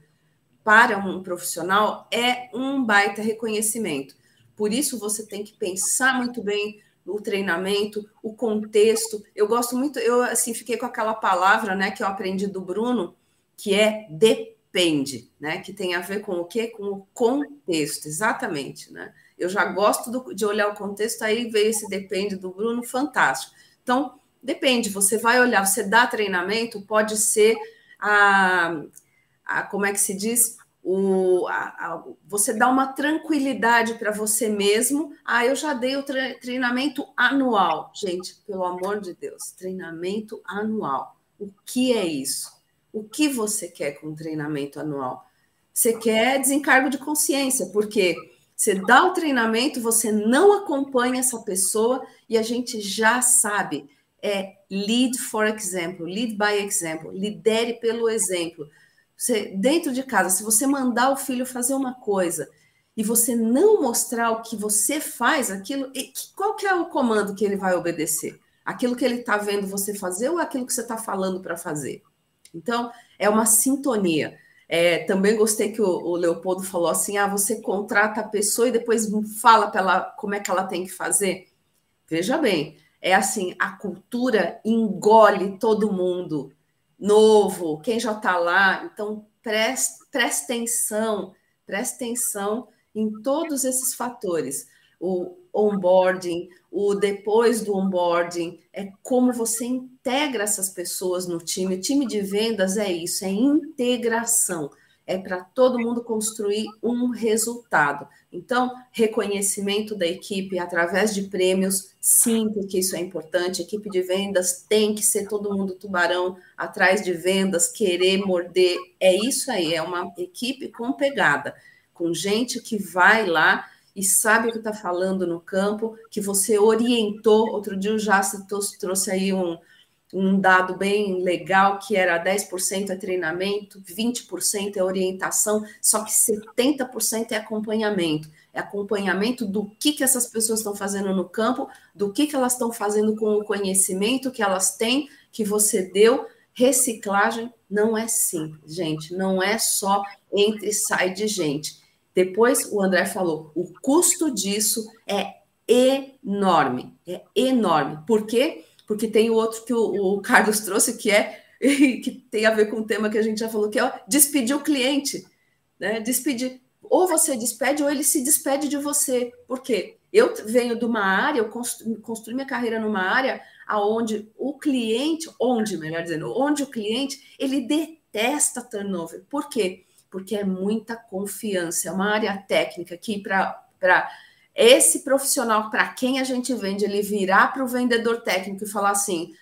para um profissional é um baita reconhecimento. Por isso, você tem que pensar muito bem no treinamento, o contexto. Eu gosto muito, eu assim fiquei com aquela palavra, né, que eu aprendi do Bruno, que é depende, né, que tem a ver com o quê? Com o contexto, exatamente, né? Eu já gosto do, de olhar o contexto, aí veio esse depende do Bruno, fantástico. Então, depende, você vai olhar, você dá treinamento, pode ser a, a como é que se diz? O, a, a, você dá uma tranquilidade para você mesmo. Ah, eu já dei o tre treinamento anual. Gente, pelo amor de Deus, treinamento anual. O que é isso? O que você quer com treinamento anual? Você quer desencargo de consciência, porque Você dá o treinamento, você não acompanha essa pessoa e a gente já sabe. É lead for example, lead by example, lidere pelo exemplo. Você, dentro de casa, se você mandar o filho fazer uma coisa e você não mostrar o que você faz, aquilo, qual que é o comando que ele vai obedecer? Aquilo que ele está vendo você fazer ou aquilo que você está falando para fazer? Então, é uma sintonia. É, também gostei que o, o, Leopoldo falou assim: ah, você contrata a pessoa e depois fala para ela como é que ela tem que fazer. Veja bem, é assim: a cultura engole todo mundo, novo, quem já está lá. Então, preste, preste atenção, preste atenção em todos esses fatores. O onboarding, o depois do onboarding, é como você integra essas pessoas no time. O time de vendas é isso, é integração. É para todo mundo construir um resultado. Então, reconhecimento da equipe através de prêmios, sim, porque isso é importante. Equipe de vendas tem que ser todo mundo tubarão atrás de vendas, querer morder. É isso aí, é uma equipe com pegada com gente que vai lá e sabe o que está falando no campo, que você orientou. Outro dia o Jasta trouxe aí um, um dado bem legal, que era 10% é treinamento, 20% é orientação, só que 70% é acompanhamento. É acompanhamento do que, que essas pessoas estão fazendo no campo, do que, que elas estão fazendo com o conhecimento que elas têm, que você deu. Reciclagem não é simples, gente, não é só entre e sai de gente depois o André falou, o custo disso é enorme, é enorme. Por quê? Porque tem o outro que o, o Carlos trouxe, que é que tem a ver com o tema que a gente já falou, que é despedir o cliente, né? Despedir. Ou você despede, ou ele se despede de você. Por quê? Eu venho de uma área, eu constru, construí minha carreira numa área aonde o cliente, onde, melhor dizendo, onde o cliente, ele detesta turnover. Por quê? Porque é muita confiança, é uma área técnica que para esse profissional, para quem a gente vende, ele virar para o vendedor técnico e falar assim: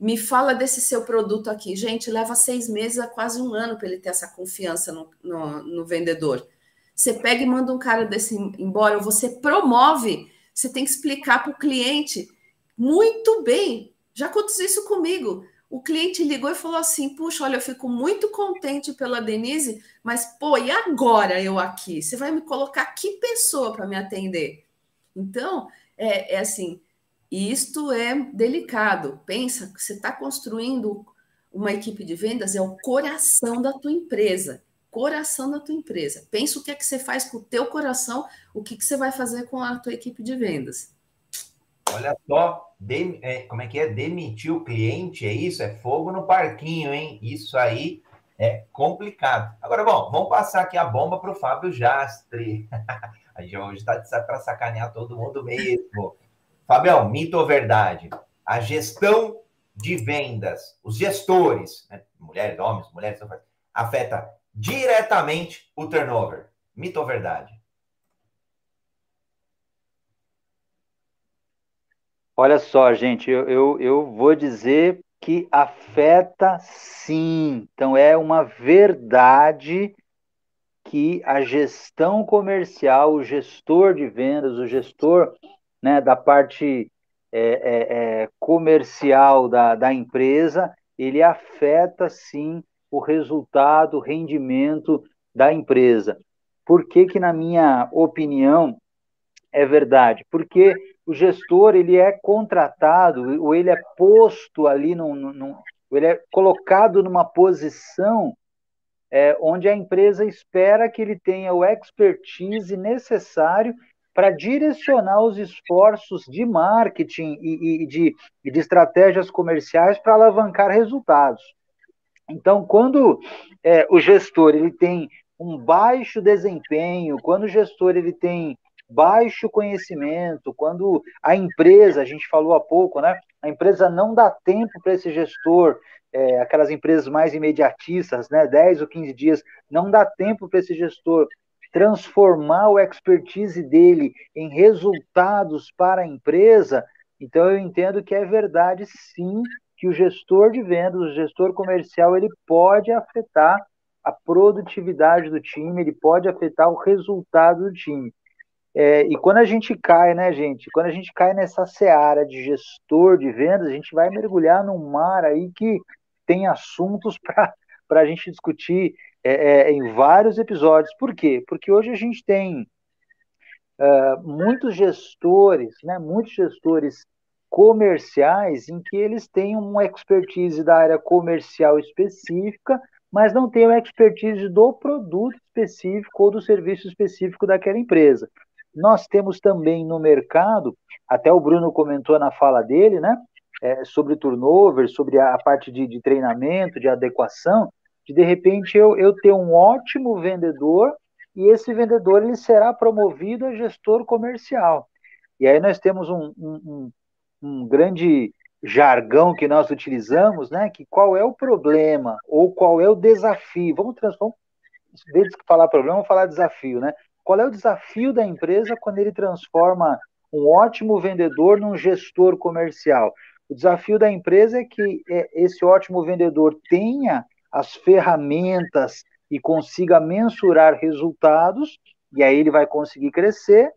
me fala desse seu produto aqui. Gente, leva seis meses a quase um ano para ele ter essa confiança no, no, no vendedor. Você pega e manda um cara desse embora, ou você promove, você tem que explicar para o cliente muito bem. Já aconteceu isso comigo o cliente ligou e falou assim: Puxa, olha, eu fico muito contente pela Denise, mas pô, e agora eu aqui? Você vai me colocar que pessoa para me atender? Então, é, é, assim: isto é delicado. Pensa você está construindo uma equipe de vendas, é o coração da tua empresa. Coração da tua empresa. Pensa o que é que você faz com o teu coração, o que, que você vai fazer com a tua equipe de vendas. Olha só, é, como é que é? Demitir o cliente, é isso? É fogo no parquinho, hein? Isso aí é complicado. Agora, bom, vamos passar aqui a bomba para o Fábio Jastre. a gente hoje está para sacanear todo mundo mesmo. Fabião, mito ou verdade? A gestão de vendas, os gestores, né? mulheres, homens, mulheres, afeta diretamente o turnover. Mito ou verdade? Olha só, gente, eu, eu, eu vou dizer que afeta sim. Então, é uma verdade que a gestão comercial, o gestor de vendas, o gestor né, da parte é, é, é, comercial da, da empresa, ele afeta sim o resultado, o rendimento da empresa. Por que, que na minha opinião, é verdade? Porque o gestor ele é contratado ou ele é posto ali num, num ele é colocado numa posição é, onde a empresa espera que ele tenha o expertise necessário para direcionar os esforços de marketing e, e de, e de estratégias comerciais para alavancar resultados. Então, quando é, o gestor ele tem um baixo desempenho, quando o gestor ele tem baixo conhecimento, quando a empresa, a gente falou há pouco, né? A empresa não dá tempo para esse gestor, é, aquelas empresas mais imediatistas, né? 10 ou 15 dias, não dá tempo para esse gestor transformar o expertise dele em resultados para a empresa. Então eu entendo que é verdade sim que o gestor de vendas, o gestor comercial, ele pode afetar a produtividade do time, ele pode afetar o resultado do time. É, e quando a gente cai, né, gente? Quando a gente cai nessa seara de gestor de vendas, a gente vai mergulhar num mar aí que tem assuntos para a gente discutir é, é, em vários episódios. Por quê? Porque hoje a gente tem uh, muitos gestores, né, muitos gestores comerciais em que eles têm uma expertise da área comercial específica, mas não têm uma expertise do produto específico ou do serviço específico daquela empresa. Nós temos também no mercado, até o Bruno comentou na fala dele, né, é, sobre turnover, sobre a parte de, de, treinamento, de adequação, de de repente eu, eu ter um ótimo vendedor e esse vendedor ele será promovido a gestor comercial. E aí nós temos um, um, um grande jargão que nós utilizamos, né? Que qual é o problema ou qual é o desafio? Vamos transformar, desde que falar problema, vamos falar desafio, né? Qual é o desafio da empresa quando ele transforma um ótimo vendedor num gestor comercial? O desafio da empresa é que é, esse ótimo vendedor tenha as ferramentas e consiga mensurar resultados, e aí ele vai conseguir crescer,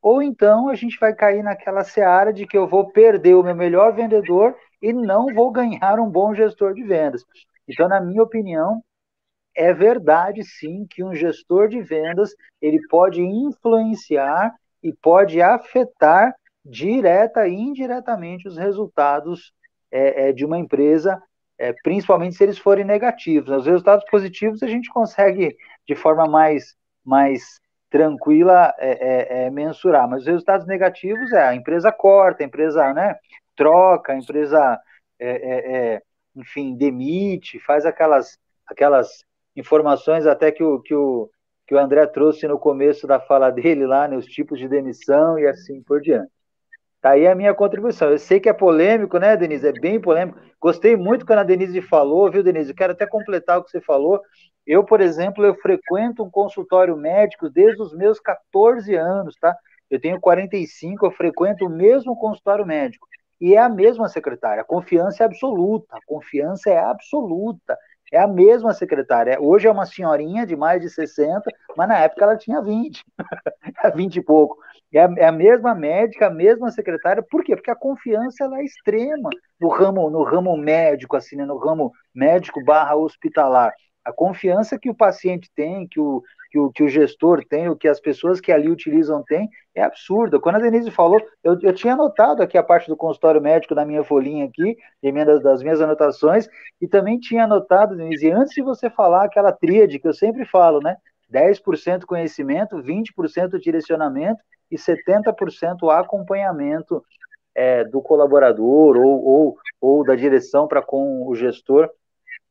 ou então a gente vai cair naquela seara de que eu vou perder o meu melhor vendedor e não vou ganhar um bom gestor de vendas. Então, na minha opinião, é verdade sim que um gestor de vendas ele pode influenciar e pode afetar direta e indiretamente os resultados é, é, de uma empresa, é, principalmente se eles forem negativos. Os resultados positivos a gente consegue de forma mais, mais tranquila é, é, é, mensurar, mas os resultados negativos é a empresa corta, a empresa né, troca, a empresa, enfim, demite, faz aquelas, aquelas informações até que o, que o, que o André trouxe no começo da fala dele lá, né, os tipos de demissão e assim por diante. Tá aí a minha contribuição. Eu sei que é polêmico, né, Denise? É bem polêmico. Gostei muito quando a Denise falou, viu, Denise? Eu quero até completar o que você falou. Eu, por exemplo, eu frequento um consultório médico desde os meus 14 anos, tá? Eu tenho 45, eu frequento o mesmo consultório médico. E é a mesma secretária. A confiança é absoluta. A confiança é absoluta. É a mesma secretária. Hoje é uma senhorinha de mais de 60, mas na época ela tinha 20, 20 e pouco. É a, é a, mesma médica, a mesma secretária. Por quê? Porque a confiança ela é extrema no ramo, no ramo médico, assim, né? no ramo médico barra hospitalar. A confiança que o paciente tem, que o, que o, que o gestor tem, o que as pessoas que ali utilizam têm, é absurda. Quando a Denise falou, eu, eu tinha anotado aqui a parte do consultório médico da minha folhinha aqui, das minhas anotações, e também tinha anotado, Denise, antes de você falar aquela tríade que eu sempre falo, né? 10% conhecimento, 20% direcionamento e 70% acompanhamento é, do colaborador ou, ou, ou da direção para com o gestor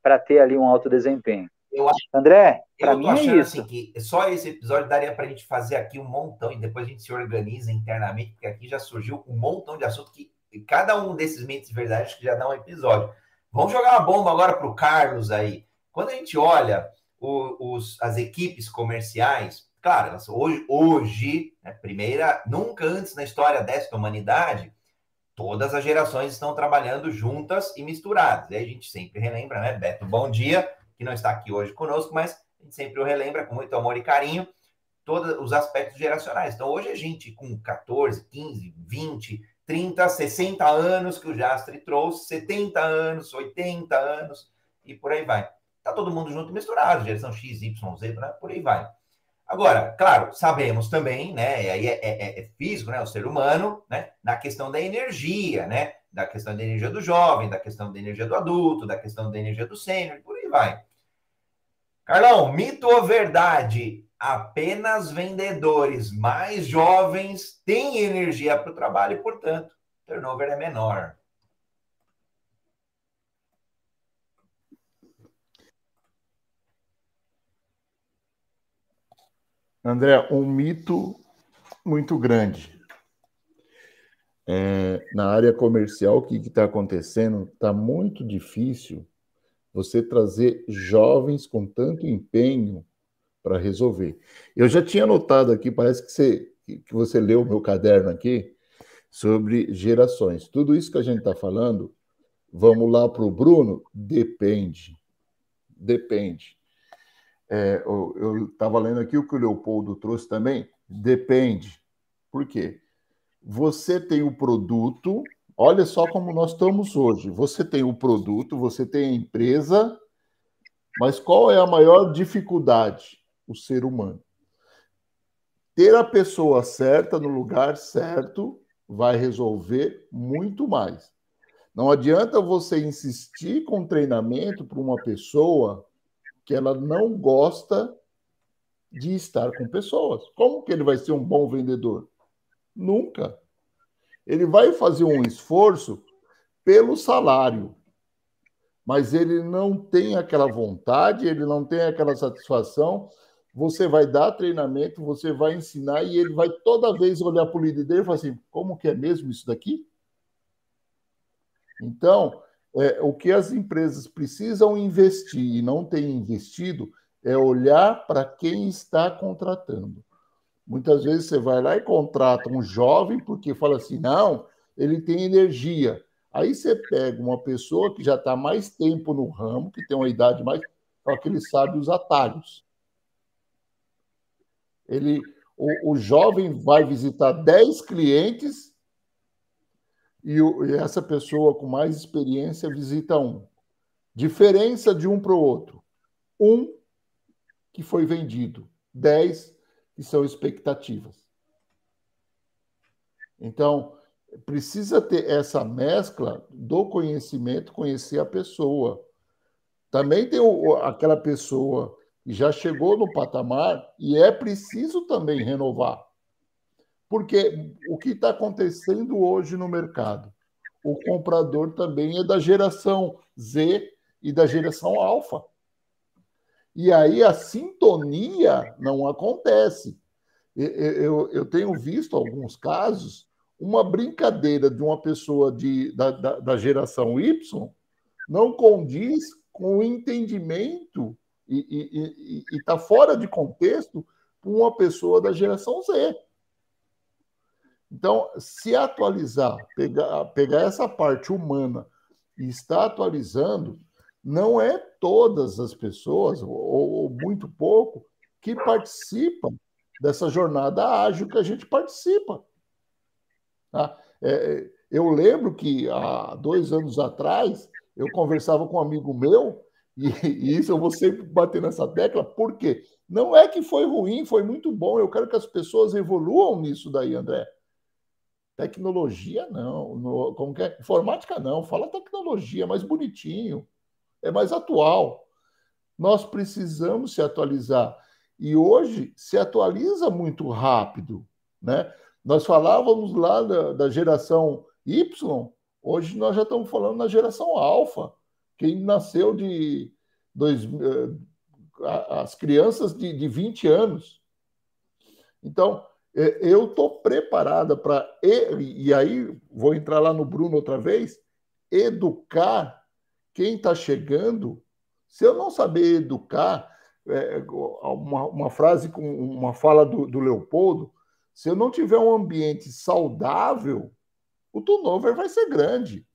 para ter ali um alto desempenho. Eu acho, André, para mim é isso. Assim, que só esse episódio daria para a gente fazer aqui um montão e depois a gente se organiza internamente, porque aqui já surgiu um montão de assunto que cada um desses mitos e verdades que já dá um episódio. Vamos jogar uma bomba agora para o Carlos aí. Quando a gente olha o, os, as equipes comerciais, claro, elas, hoje, hoje né, primeira, nunca antes na história desta humanidade, todas as gerações estão trabalhando juntas e misturadas. E a gente sempre relembra, né? Beto, bom dia que não está aqui hoje conosco, mas a gente sempre o relembra com muito amor e carinho todos os aspectos geracionais. Então, hoje a gente com 14, 15, 20, 30, 60 anos que o Jastre trouxe, 70 anos, 80 anos e por aí vai. Tá todo mundo junto misturado, geração X, Y, Z, né? por aí vai. Agora, claro, sabemos também, né? Aí é, é, é, físico, né? O ser humano, né? Na questão da energia, né? Da questão da energia do jovem, da questão da energia do adulto, da questão da energia do sênior, por aí vai. Carlão, mito ou verdade? Apenas vendedores mais jovens têm energia para o trabalho e, portanto, turnover é menor. André, um mito muito grande. É, na área comercial, o que está acontecendo? Está muito difícil você trazer jovens com tanto empenho para resolver. Eu já tinha notado aqui, parece que você, que você leu o meu caderno aqui, sobre gerações. Tudo isso que a gente está falando, vamos lá para o Bruno? Depende. Depende. É, eu estava lendo aqui o que o Leopoldo trouxe também. Depende. Por quê? Você tem o produto, olha só como nós estamos hoje. Você tem o produto, você tem a empresa, mas qual é a maior dificuldade? O ser humano. Ter a pessoa certa no lugar certo vai resolver muito mais. Não adianta você insistir com treinamento para uma pessoa que ela não gosta de estar com pessoas. Como que ele vai ser um bom vendedor? Nunca. Ele vai fazer um esforço pelo salário, mas ele não tem aquela vontade, ele não tem aquela satisfação. Você vai dar treinamento, você vai ensinar e ele vai toda vez olhar para o líder dele e falar assim: como que é mesmo isso daqui? Então, é, o que as empresas precisam investir e não têm investido é olhar para quem está contratando. Muitas vezes você vai lá e contrata um jovem porque fala assim: não, ele tem energia. Aí você pega uma pessoa que já está mais tempo no ramo, que tem uma idade mais, só que ele sabe os atalhos. Ele, o, o jovem vai visitar 10 clientes e, o, e essa pessoa com mais experiência visita um. Diferença de um para o outro: um que foi vendido, dez que são expectativas. Então, precisa ter essa mescla do conhecimento, conhecer a pessoa. Também tem o, aquela pessoa que já chegou no patamar e é preciso também renovar. Porque o que está acontecendo hoje no mercado? O comprador também é da geração Z e da geração alfa. E aí a sintonia não acontece. Eu, eu tenho visto alguns casos, uma brincadeira de uma pessoa de, da, da, da geração Y não condiz com o entendimento e está fora de contexto para uma pessoa da geração Z. Então, se atualizar, pegar, pegar essa parte humana e estar atualizando, não é todas as pessoas, ou, ou muito pouco, que participam dessa jornada ágil que a gente participa. Tá? É, eu lembro que há dois anos atrás eu conversava com um amigo meu, e, e, isso eu vou sempre bater nessa tecla, porque não é que foi ruim, foi muito bom. Eu quero que as pessoas evoluam nisso daí, André. Tecnologia não, no, como que é? Informática não, fala tecnologia, mais bonitinho, é mais atual. Nós precisamos se atualizar. E hoje se atualiza muito rápido, né? Nós falávamos lá da, da geração Y, hoje nós já estamos falando na geração alfa, quem nasceu de dois, eh, as crianças de, de 20 anos. Então, é, eu estou preparada para, e aí vou entrar lá no Bruno outra vez, educar quem está chegando. Se eu não saber educar, é, uma, uma, frase com uma fala do, do Leopoldo, se eu não tiver um ambiente saudável, o turnover vai ser grande.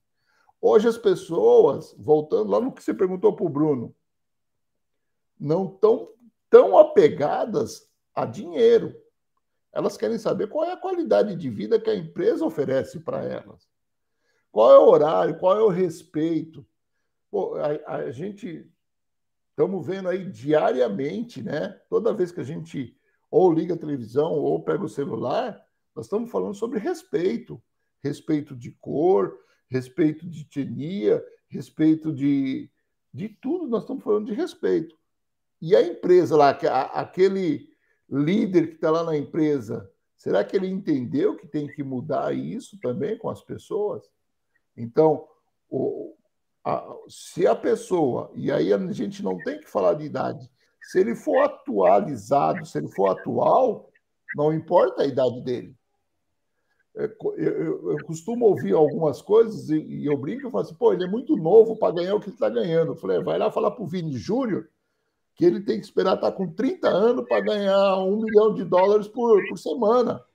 Hoje as pessoas, voltando lá no que você perguntou para o Bruno, não estão tão apegadas a dinheiro. Elas querem saber qual é a qualidade de vida que a empresa oferece para elas. Qual é o horário, qual é o respeito. Pô, a, a gente estamos vendo aí diariamente, né? Toda vez que a gente ou liga a televisão ou pega o celular, nós estamos falando sobre respeito. Respeito de cor, respeito de etnia, respeito de, de tudo, nós estamos falando de respeito. E a empresa lá, aquele líder que está lá na empresa, será que ele entendeu que tem que mudar isso também com as pessoas? Então, o, a, se a pessoa, e aí a gente não tem que falar de idade, se ele for atualizado, se ele for atual, não importa a idade dele. É, eu, eu, eu costumo ouvir algumas coisas e, e eu brinco e falo assim, pô, ele é muito novo para ganhar o que ele está ganhando. Eu falei, é, vai lá falar para o Vini Júnior que ele tem que esperar estar com 30 anos para ganhar um milhão de dólares por, por semana.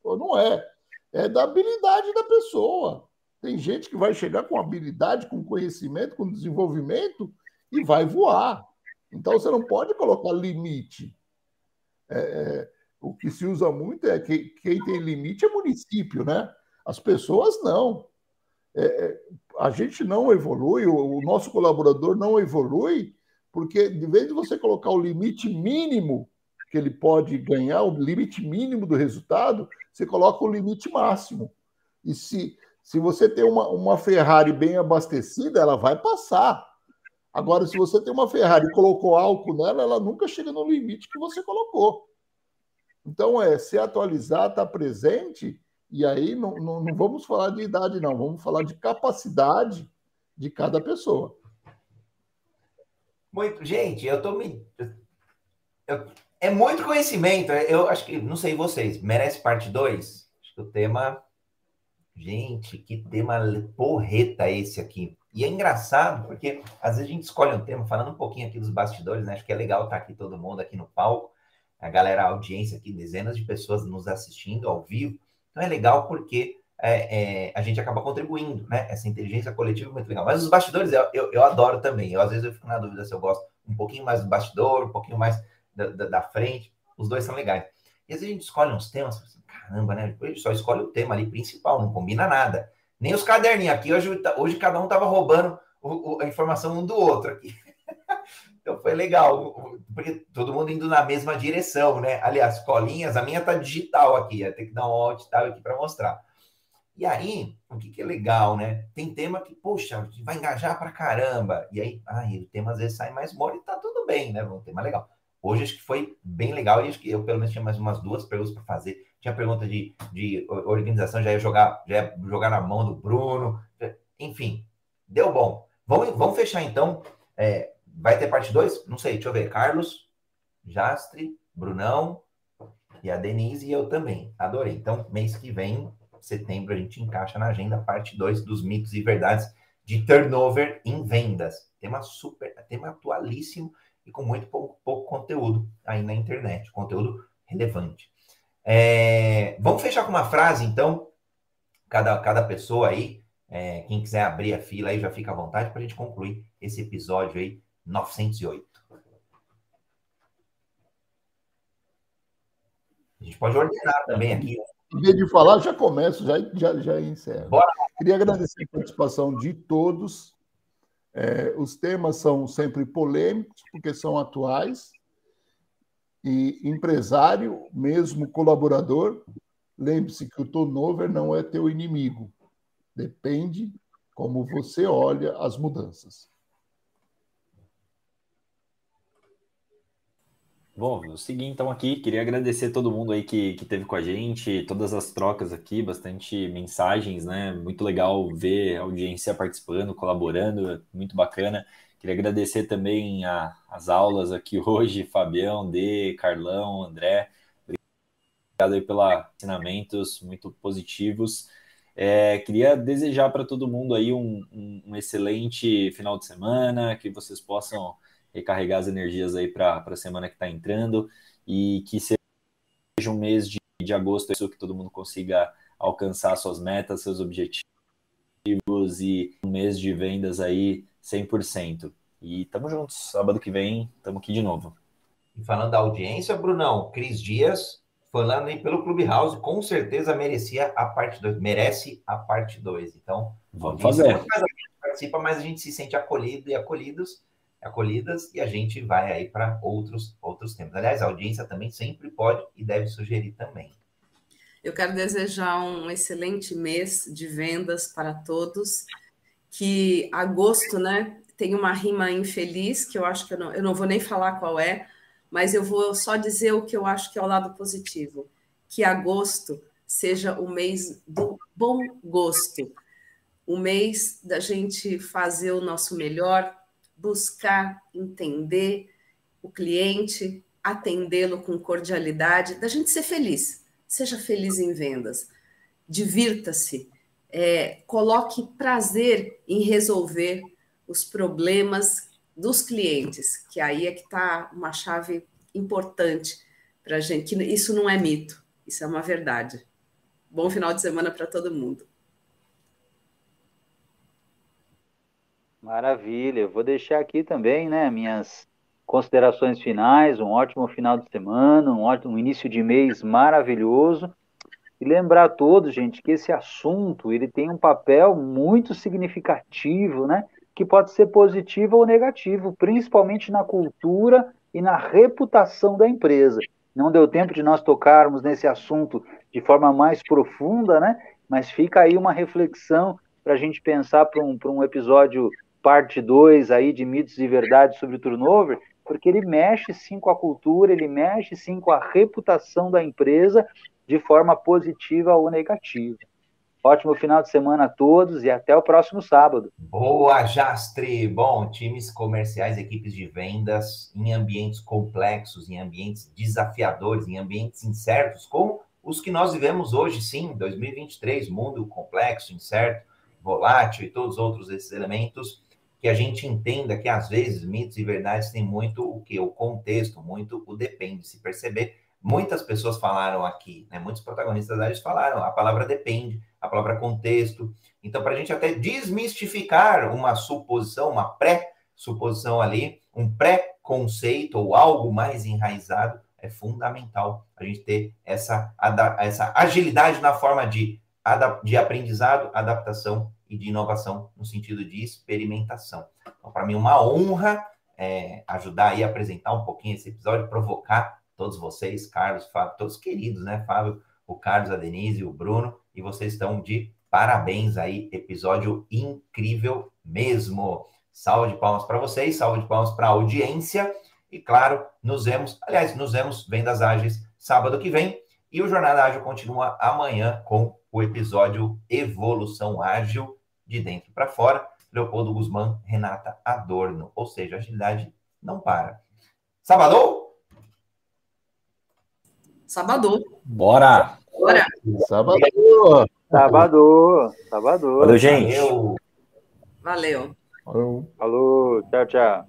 Pô, não é. É da habilidade da pessoa. Tem gente que vai chegar com habilidade, com conhecimento, com desenvolvimento e vai voar. Então você não pode colocar limite. É, é o que se usa muito é que quem tem limite é município, né? As pessoas não. É, é, a gente não evolui, o, o nosso colaborador não evolui, porque de vez de você colocar o limite mínimo que ele pode ganhar, o limite mínimo do resultado, você coloca o limite máximo. E se, se você tem uma, uma Ferrari bem abastecida, ela vai passar. Agora, se você tem uma Ferrari e colocou álcool nela, ela nunca chega no limite que você colocou. Então, é se atualizar, estar tá presente, e aí não, não, não vamos falar de idade, não, vamos falar de capacidade de cada pessoa. Muito, gente, eu tô me. Eu... É muito conhecimento. Eu acho que, não sei vocês, merece parte 2? Acho que o tema. Gente, que tema porreta esse aqui. E é engraçado, porque às vezes a gente escolhe um tema, falando um pouquinho aqui dos bastidores, né? Acho que é legal estar aqui todo mundo aqui no palco, a galera, a audiência aqui, dezenas de pessoas nos assistindo ao vivo. Então é legal porque é, é, a gente acaba contribuindo, né? Essa inteligência coletiva é muito legal. Mas os bastidores eu, eu, eu, adoro também. Eu, às vezes eu fico na dúvida se eu gosto um pouquinho mais do bastidor, um pouquinho mais da, da, da frente. Os dois são legais. E às vezes a gente escolhe uns temas, assim, caramba, né? Depois só escolhe o tema ali principal, não combina nada. Nem os caderninhos aqui, hoje, hoje cada um estava roubando o, o, a informação um do outro aqui. então foi legal, porque todo mundo indo na mesma direção, né? Aliás, colinhas, a minha tá digital aqui, ia ter que dar um alt tab aqui para mostrar. E aí, o que, que é legal, né? Tem tema que, poxa, vai engajar para caramba. E aí, ai, o tema às vezes sai mais mole e tá tudo bem, né? Um tema legal. Hoje acho que foi bem legal e acho que eu pelo menos tinha mais umas duas perguntas para fazer tinha pergunta de, de organização, já ia jogar, já ia jogar na mão do Bruno. Enfim, deu bom. Vamos, vamos fechar então. É, vai ter parte 2? Não sei, deixa eu ver. Carlos, Jastre, Brunão e a Denise e eu também. Adorei. Então, mês que vem, setembro, a gente encaixa na agenda parte 2 dos mitos e verdades de turnover em vendas. Tema super, tema atualíssimo e com muito pouco, pouco conteúdo aí na internet, conteúdo relevante. É, vamos fechar com uma frase, então. Cada, cada pessoa aí, é, quem quiser abrir a fila aí, já fica à vontade para a gente concluir esse episódio aí, 908. A gente pode ordenar também aqui. Vez de falar, já começo, já, já, já encerro. Bora. Queria agradecer a participação de todos. É, os temas são sempre polêmicos, porque são atuais. E empresário, mesmo colaborador, lembre-se que o turnover não é teu inimigo. Depende como você olha as mudanças. Bom, vou seguir então aqui. Queria agradecer todo mundo aí que, que teve com a gente, todas as trocas aqui, bastante mensagens, né? Muito legal ver a audiência participando, colaborando, muito bacana. Queria agradecer também a, as aulas aqui hoje, Fabião, D, Carlão, André. Obrigado aí pelos ensinamentos muito positivos. É, queria desejar para todo mundo aí um, um, um, excelente final de semana, que vocês possam recarregar as energias aí para a semana que está entrando e que seja um mês de, de agosto isso que todo mundo consiga alcançar suas metas, seus objetivos e um mês de vendas aí 100%. E tamo juntos. Sábado que vem, tamo aqui de novo. E falando da audiência, Brunão, Cris Dias, falando aí pelo Clubhouse, com certeza merecia a parte 2. Merece a parte 2. Então, vamos fazer. Participa, mas a gente se sente acolhido e acolhidos, acolhidas, e a gente vai aí para outros, outros temas. Aliás, a audiência também sempre pode e deve sugerir também. Eu quero desejar um excelente mês de vendas para todos que agosto, né, tem uma rima infeliz, que eu acho que eu não, eu não vou nem falar qual é, mas eu vou só dizer o que eu acho que é o lado positivo, que agosto seja o mês do bom gosto, o mês da gente fazer o nosso melhor, buscar entender o cliente, atendê-lo com cordialidade, da gente ser feliz. Seja feliz em vendas, divirta-se, é, coloque prazer em resolver os problemas dos clientes, que aí é que está uma chave importante para a gente. Que isso não é mito, isso é uma verdade. Bom final de semana para todo mundo. Maravilha. Vou deixar aqui também, né, minhas considerações finais, um ótimo final de semana, um ótimo início de mês maravilhoso. E lembrar a todos, gente, que esse assunto ele tem um papel muito significativo, né? Que pode ser positivo ou negativo, principalmente na cultura e na reputação da empresa. Não deu tempo de nós tocarmos nesse assunto de forma mais profunda, né? Mas fica aí uma reflexão para a gente pensar para um, um episódio parte 2 aí de mitos e verdades sobre o turnover, porque ele mexe sim com a cultura, ele mexe sim com a reputação da empresa de forma positiva ou negativa. Ótimo final de semana a todos e até o próximo sábado. Boa, Jastre! Bom, times comerciais, equipes de vendas em ambientes complexos, em ambientes desafiadores, em ambientes incertos, como os que nós vivemos hoje, sim, 2023, mundo complexo, incerto, volátil e todos os outros esses elementos, que a gente entenda que às vezes mitos e verdades têm muito o que? O contexto, muito o depende, se perceber Muitas pessoas falaram aqui, né? muitos protagonistas da falaram, a palavra depende, a palavra contexto. Então, para a gente até desmistificar uma suposição, uma pré-suposição ali, um pré-conceito ou algo mais enraizado, é fundamental a gente ter essa, essa agilidade na forma de, de aprendizado, adaptação e de inovação no sentido de experimentação. Então, para mim, uma honra é, ajudar a apresentar um pouquinho esse episódio, provocar todos vocês, Carlos, Fábio, todos queridos, né? Fábio, o Carlos, a Denise, o Bruno, e vocês estão de parabéns aí, episódio incrível mesmo. Salve de palmas para vocês, salve de palmas para a audiência. E claro, nos vemos, aliás, nos vemos Vendas Ágeis sábado que vem. E o Jornada Ágil continua amanhã com o episódio Evolução Ágil de dentro para fora. Leopoldo Guzmán, Renata Adorno. Ou seja, a agilidade não para. Sábado? Sabadão. Bora! Bora! Sabadão! Sabadão! Sabadão! Valeu, gente! Valeu! Valeu! Valeu. Falou, tchau, tchau.